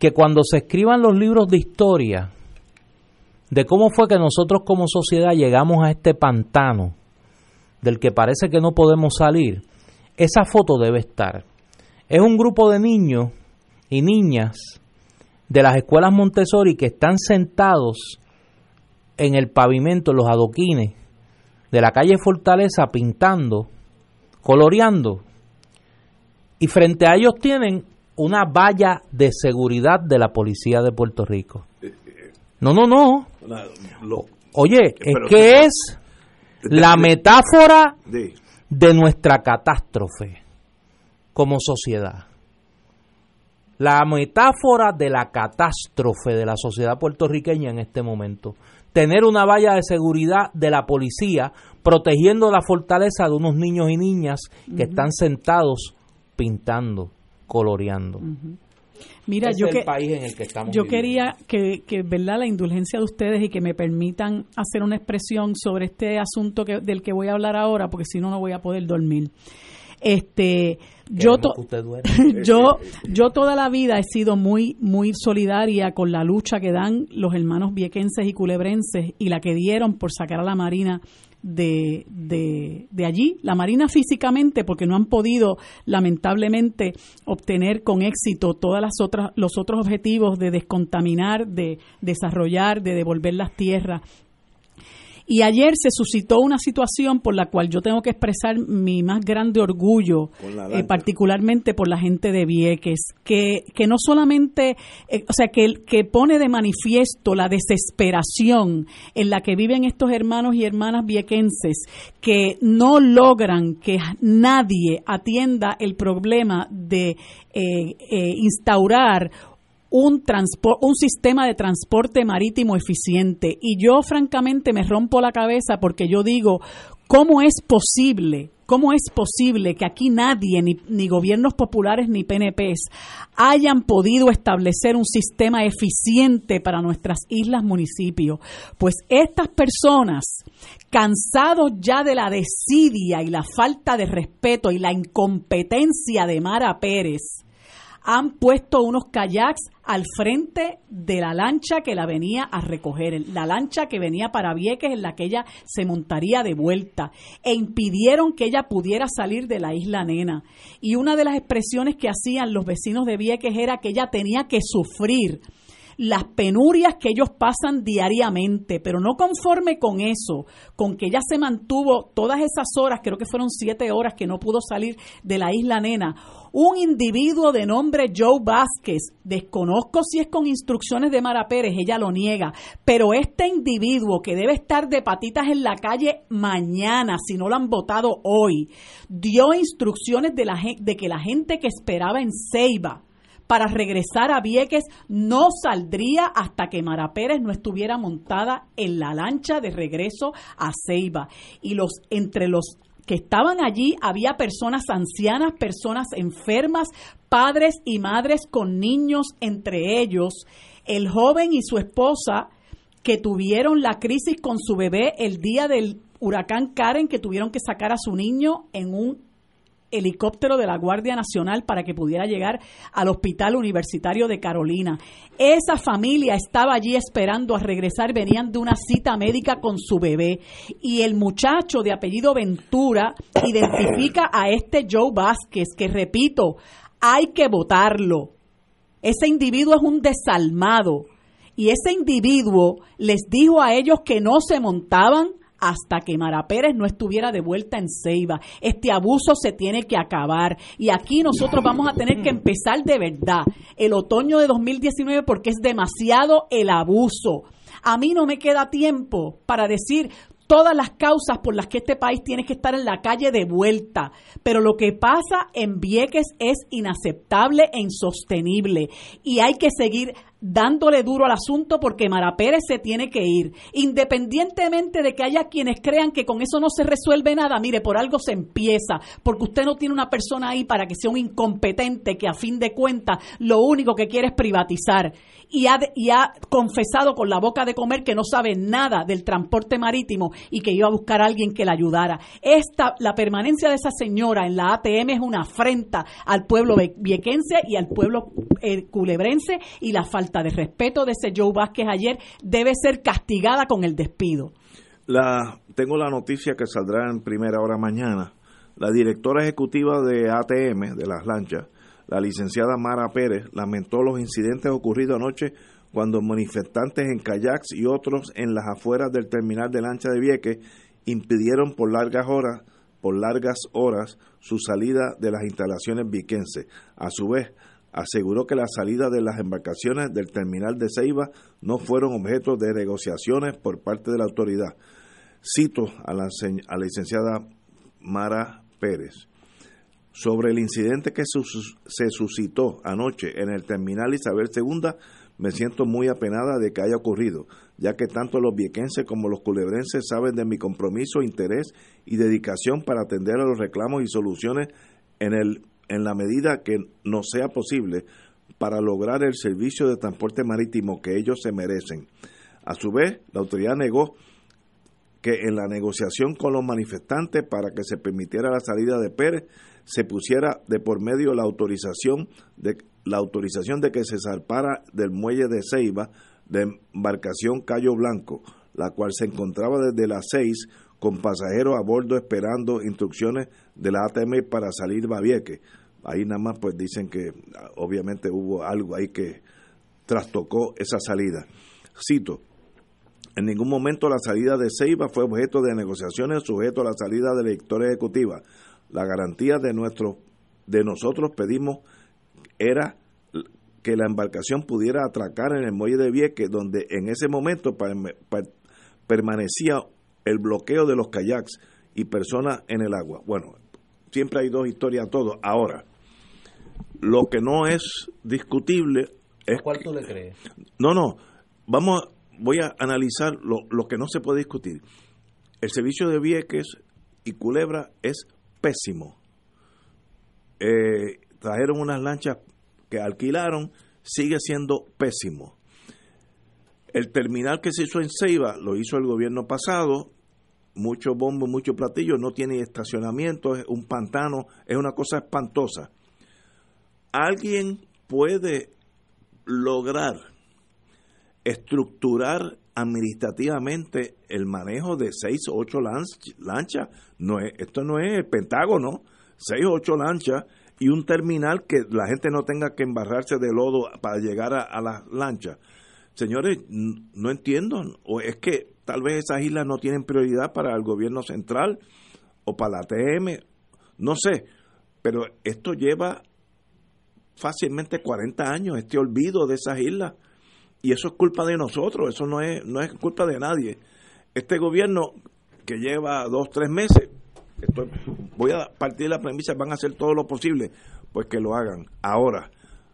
Que cuando se escriban los libros de historia de cómo fue que nosotros como sociedad llegamos a este pantano del que parece que no podemos salir, esa foto debe estar. Es un grupo de niños y niñas de las escuelas Montessori que están sentados en el pavimento, en los adoquines de la calle Fortaleza pintando, coloreando. Y frente a ellos tienen una valla de seguridad de la policía de Puerto Rico. No, no, no. Oye, es que es la metáfora de- de nuestra catástrofe como sociedad. La metáfora de la catástrofe de la sociedad puertorriqueña en este momento. Tener una valla de seguridad de la policía protegiendo la fortaleza de unos niños y niñas que están sentados pintando, coloreando. Mira, yo el que país en el que estamos yo viviendo. quería que, que, verdad, la indulgencia de ustedes y que me permitan hacer una expresión sobre este asunto que, del que voy a hablar ahora, porque si no, no voy a poder dormir. Este, yo, to- yo, yo toda la vida he sido muy, muy solidaria con la lucha que dan los hermanos viequenses y culebrenses y la que dieron por sacar a la Marina de, de, de allí. La Marina físicamente, porque no han podido, lamentablemente, obtener con éxito todas las otras, los otros objetivos de descontaminar, de desarrollar, de devolver las tierras y ayer se suscitó una situación por la cual yo tengo que expresar mi más grande orgullo, eh, particularmente por la gente de Vieques, que, que no solamente, eh, o sea, que, que pone de manifiesto la desesperación en la que viven estos hermanos y hermanas viequenses, que no logran que nadie atienda el problema de eh, instaurar un, un sistema de transporte marítimo eficiente. Y yo francamente me rompo la cabeza porque yo digo, ¿cómo es posible? ¿Cómo es posible que aquí nadie, ni, ni gobiernos populares ni PNPs, hayan podido establecer un sistema eficiente para nuestras islas, municipios? Pues estas personas, cansados ya de la desidia y la falta de respeto y la incompetencia de Mara Pérez, han puesto unos kayaks al frente de la lancha que la venía a recoger, la lancha que venía para Vieques en la que ella se montaría de vuelta e impidieron que ella pudiera salir de la isla nena. Y una de las expresiones que hacían los vecinos de Vieques era que ella tenía que sufrir las penurias que ellos pasan diariamente, pero no conforme con eso, con que ella se mantuvo todas esas horas, creo que fueron siete horas que no pudo salir de la isla nena, un individuo de nombre Joe Vázquez, desconozco si es con instrucciones de Mara Pérez, ella lo niega, pero este individuo que debe estar de patitas en la calle mañana, si no lo han votado hoy, dio instrucciones de, la, de que la gente que esperaba en Ceiba, para regresar a Vieques no saldría hasta que Mara Pérez no estuviera montada en la lancha de regreso a Ceiba. Y los entre los que estaban allí había personas ancianas, personas enfermas, padres y madres con niños entre ellos, el joven y su esposa que tuvieron la crisis con su bebé el día del huracán Karen, que tuvieron que sacar a su niño en un helicóptero de la Guardia Nacional para que pudiera llegar al Hospital Universitario de Carolina. Esa familia estaba allí esperando a regresar, venían de una cita médica con su bebé y el muchacho de apellido Ventura identifica a este Joe Vázquez, que repito, hay que votarlo. Ese individuo es un desalmado y ese individuo les dijo a ellos que no se montaban hasta que Mara Pérez no estuviera de vuelta en Ceiba. Este abuso se tiene que acabar y aquí nosotros vamos a tener que empezar de verdad el otoño de 2019 porque es demasiado el abuso. A mí no me queda tiempo para decir todas las causas por las que este país tiene que estar en la calle de vuelta. Pero lo que pasa en Vieques es inaceptable e insostenible y hay que seguir dándole duro al asunto porque Mara Pérez se tiene que ir. Independientemente de que haya quienes crean que con eso no se resuelve nada, mire, por algo se empieza, porque usted no tiene una persona ahí para que sea un incompetente que a fin de cuentas lo único que quiere es privatizar y ha, y ha confesado con la boca de comer que no sabe nada del transporte marítimo y que iba a buscar a alguien que la ayudara. Esta, la permanencia de esa señora en la ATM es una afrenta al pueblo viequense y al pueblo eh, culebrense y la falta de respeto de ese Joe Vázquez ayer debe ser castigada con el despido. La, tengo la noticia que saldrá en primera hora mañana. La directora ejecutiva de ATM, de las lanchas, la licenciada Mara Pérez lamentó los incidentes ocurridos anoche cuando manifestantes en kayaks y otros en las afueras del terminal de lancha de Vieques impidieron por largas horas por largas horas su salida de las instalaciones viquenses. A su vez, aseguró que la salida de las embarcaciones del terminal de Ceiba no fueron objeto de negociaciones por parte de la autoridad. Cito a la, licenciada Mara Pérez sobre el incidente que se suscitó anoche en el terminal Isabel II, me siento muy apenada de que haya ocurrido, ya que tanto los viequenses como los culebrenses saben de mi compromiso, interés y dedicación para atender a los reclamos y soluciones en, el, en la medida que nos sea posible para lograr el servicio de transporte marítimo que ellos se merecen. A su vez, la autoridad negó que en la negociación con los manifestantes para que se permitiera la salida de Pérez se pusiera de por medio la autorización de la autorización de que se zarpara del muelle de Ceiba de embarcación Cayo Blanco, la cual se encontraba desde las seis con pasajeros a bordo esperando instrucciones de la ATM para salir Babieque. Ahí nada más pues dicen que obviamente hubo algo ahí que trastocó esa salida. Cito, en ningún momento la salida de Ceiba fue objeto de negociaciones sujeto a la salida de la directora ejecutiva la garantía de nuestro de nosotros pedimos era que la embarcación pudiera atracar en el muelle de Vieques, donde en ese momento permanecía el bloqueo de los kayaks y personas en el agua. Bueno, siempre hay dos historias a todo. Ahora, lo que no es discutible es... ¿Cuál tú le crees? No, no, vamos, voy a analizar lo, lo que no se puede discutir. El servicio de Vieques y Culebra es pésimo. Eh, trajeron unas lanchas que alquilaron, sigue siendo pésimo. El terminal que se hizo en Ceiba lo hizo el gobierno pasado, mucho bombo, mucho platillo, no tiene estacionamiento, es un pantano, es una cosa espantosa. ¿Alguien puede lograr estructurar administrativamente el manejo de seis o ocho lanchas. No es, esto no es el Pentágono, seis o ocho lanchas y un terminal que la gente no tenga que embarrarse de lodo para llegar a, las lanchas. Señores, no entiendo, o es que tal vez esas islas no tienen prioridad para el gobierno central o para la TM, no sé, pero esto lleva fácilmente 40 años, este olvido de esas islas, y eso es culpa de nosotros, eso no es, no es culpa de nadie. Este gobierno que lleva dos, tres meses, voy a partir de la premisa, van a hacer todo lo posible, pues que lo hagan. Ahora,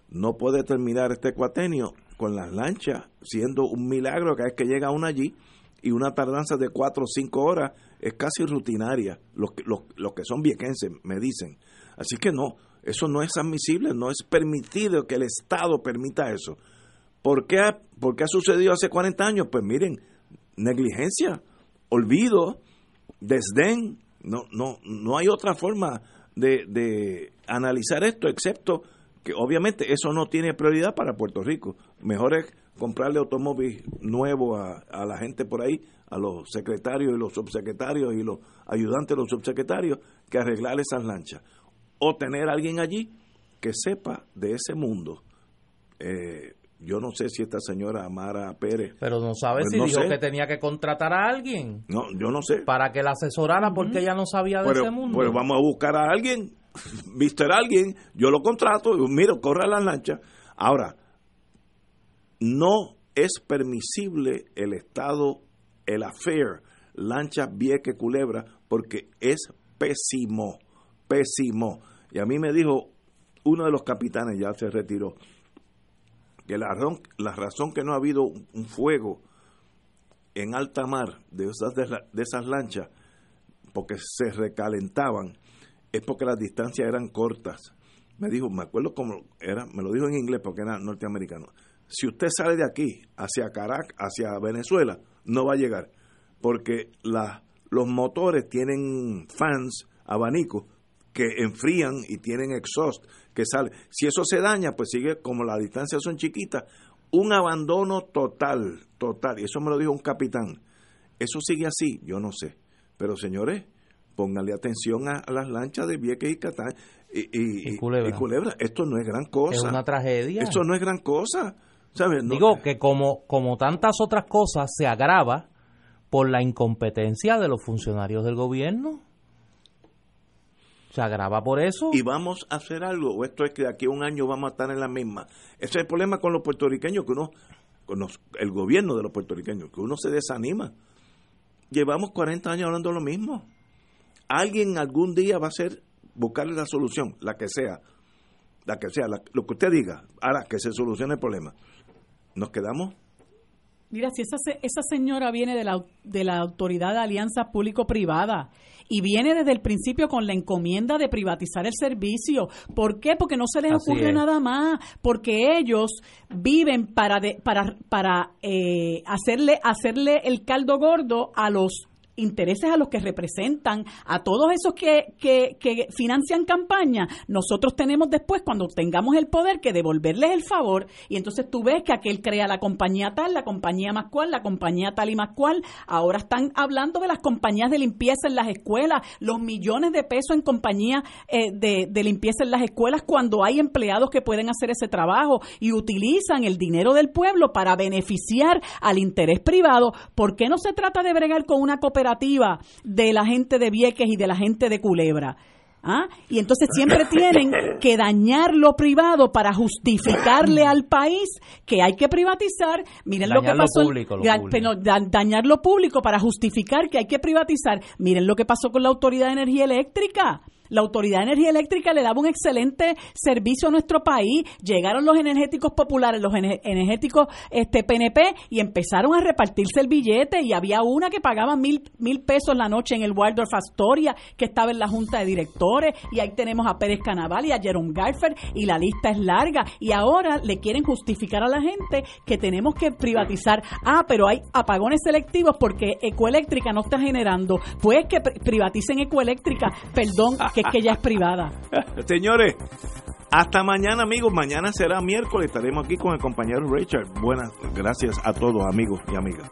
no puede terminar este cuatenio con las lanchas siendo un milagro cada vez que llega uno allí y una tardanza de cuatro o cinco horas es casi rutinaria, los, los, los que son viequenses me dicen. Así que no, eso no es admisible, no es permitido que el Estado permita eso. ¿Por qué, por ha sucedido hace 40 años? Pues miren, negligencia, olvido, desdén, no, no, no hay otra forma de, de analizar esto excepto que obviamente eso no tiene prioridad para Puerto Rico. Mejor es comprarle automóvil nuevo a, a, la gente por ahí, a los secretarios y los subsecretarios y los ayudantes de los subsecretarios, que arreglar esas lanchas. O tener a alguien allí que sepa de ese mundo. Eh, yo no sé si esta señora Amara Pérez. Pero no sabe pues si dijo que tenía que contratar a alguien. No, yo no sé. Para que la asesorara porque ella no sabía de ese mundo. Pues vamos a buscar a alguien, Mister alguien, yo lo contrato, y miro, corre las lanchas. Ahora, no es permisible el Estado, el affair, lancha, vieque, culebra, porque es pésimo, pésimo. Y a mí me dijo uno de los capitanes, ya se retiró, que la razón, la razón que no ha habido un fuego en alta mar de esas, de esas lanchas, porque se recalentaban, es porque las distancias eran cortas. Me dijo, me acuerdo cómo era, me lo dijo en inglés porque era norteamericano. Si usted sale de aquí hacia Caracas, hacia Venezuela, no va a llegar, porque los motores tienen fans, abanicos, que enfrían y tienen exhaust que sale. Si eso se daña, pues sigue como las distancias son chiquitas, un abandono total, total. Y eso me lo dijo un capitán. Eso sigue así, yo no sé. Pero señores, pónganle atención a, las lanchas de Vieques y Catán y, y, culebra. Esto no es gran cosa. Es una tragedia. Esto no es gran cosa. Digo que como, como tantas otras cosas se agrava por la incompetencia de los funcionarios del gobierno. Se agrava por eso. Y vamos a hacer algo, o esto es que de aquí a un año vamos a estar en la misma. Ese es el problema con los puertorriqueños, que uno, con el gobierno de los puertorriqueños, que uno se desanima. Llevamos 40 años hablando lo mismo. Alguien algún día va a hacer, buscarle la solución, la que sea, la que sea, lo que usted diga, hará que se solucione el problema nos quedamos. Mira, si esa, esa señora viene de la, de la Autoridad de Alianza Público-Privada y viene desde el principio con la encomienda de privatizar el servicio, ¿por qué? Porque no se les ocurre nada más, porque ellos viven para, para, para eh, hacerle, hacerle el caldo gordo a los intereses a los que representan, a todos esos que, que, financian campaña, nosotros tenemos después, cuando tengamos el poder, que devolverles el favor. Y entonces tú ves que aquel crea la compañía tal, la compañía más cual, la compañía tal y más cual. Ahora están hablando de las compañías de limpieza en las escuelas, los millones de pesos en compañías eh, de, de limpieza en las escuelas cuando hay empleados que pueden hacer ese trabajo y utilizan el dinero del pueblo para beneficiar al interés privado. ¿Por qué no se trata de bregar con una cooperativa? De la gente de Vieques y de la gente de Culebra. ¿Ah? Y entonces siempre tienen que dañar lo privado para justificarle al país que hay que privatizar. Miren lo que pasó. dañar lo público para justificar que hay que privatizar. Miren lo que pasó con la Autoridad de Energía Eléctrica. La Autoridad de Energía Eléctrica le daba un excelente servicio a nuestro país. Llegaron los energéticos populares, los energéticos este PNP y empezaron a repartirse el billete y había una que pagaba mil, mil pesos la noche en el Waldorf Astoria que estaba en la Junta de Directores y ahí tenemos a Pérez Canaval y a Jerome Garfer y la lista es larga y ahora le quieren justificar a la gente que tenemos que privatizar. Ah, pero hay apagones selectivos porque Ecoeléctrica no está generando. Pues que privaticen Ecoeléctrica, perdón, que es que ya es privada. Señores, hasta mañana, amigos. Mañana será miércoles. Estaremos aquí con el compañero Richard. Buenas gracias a todos, amigos y amigas.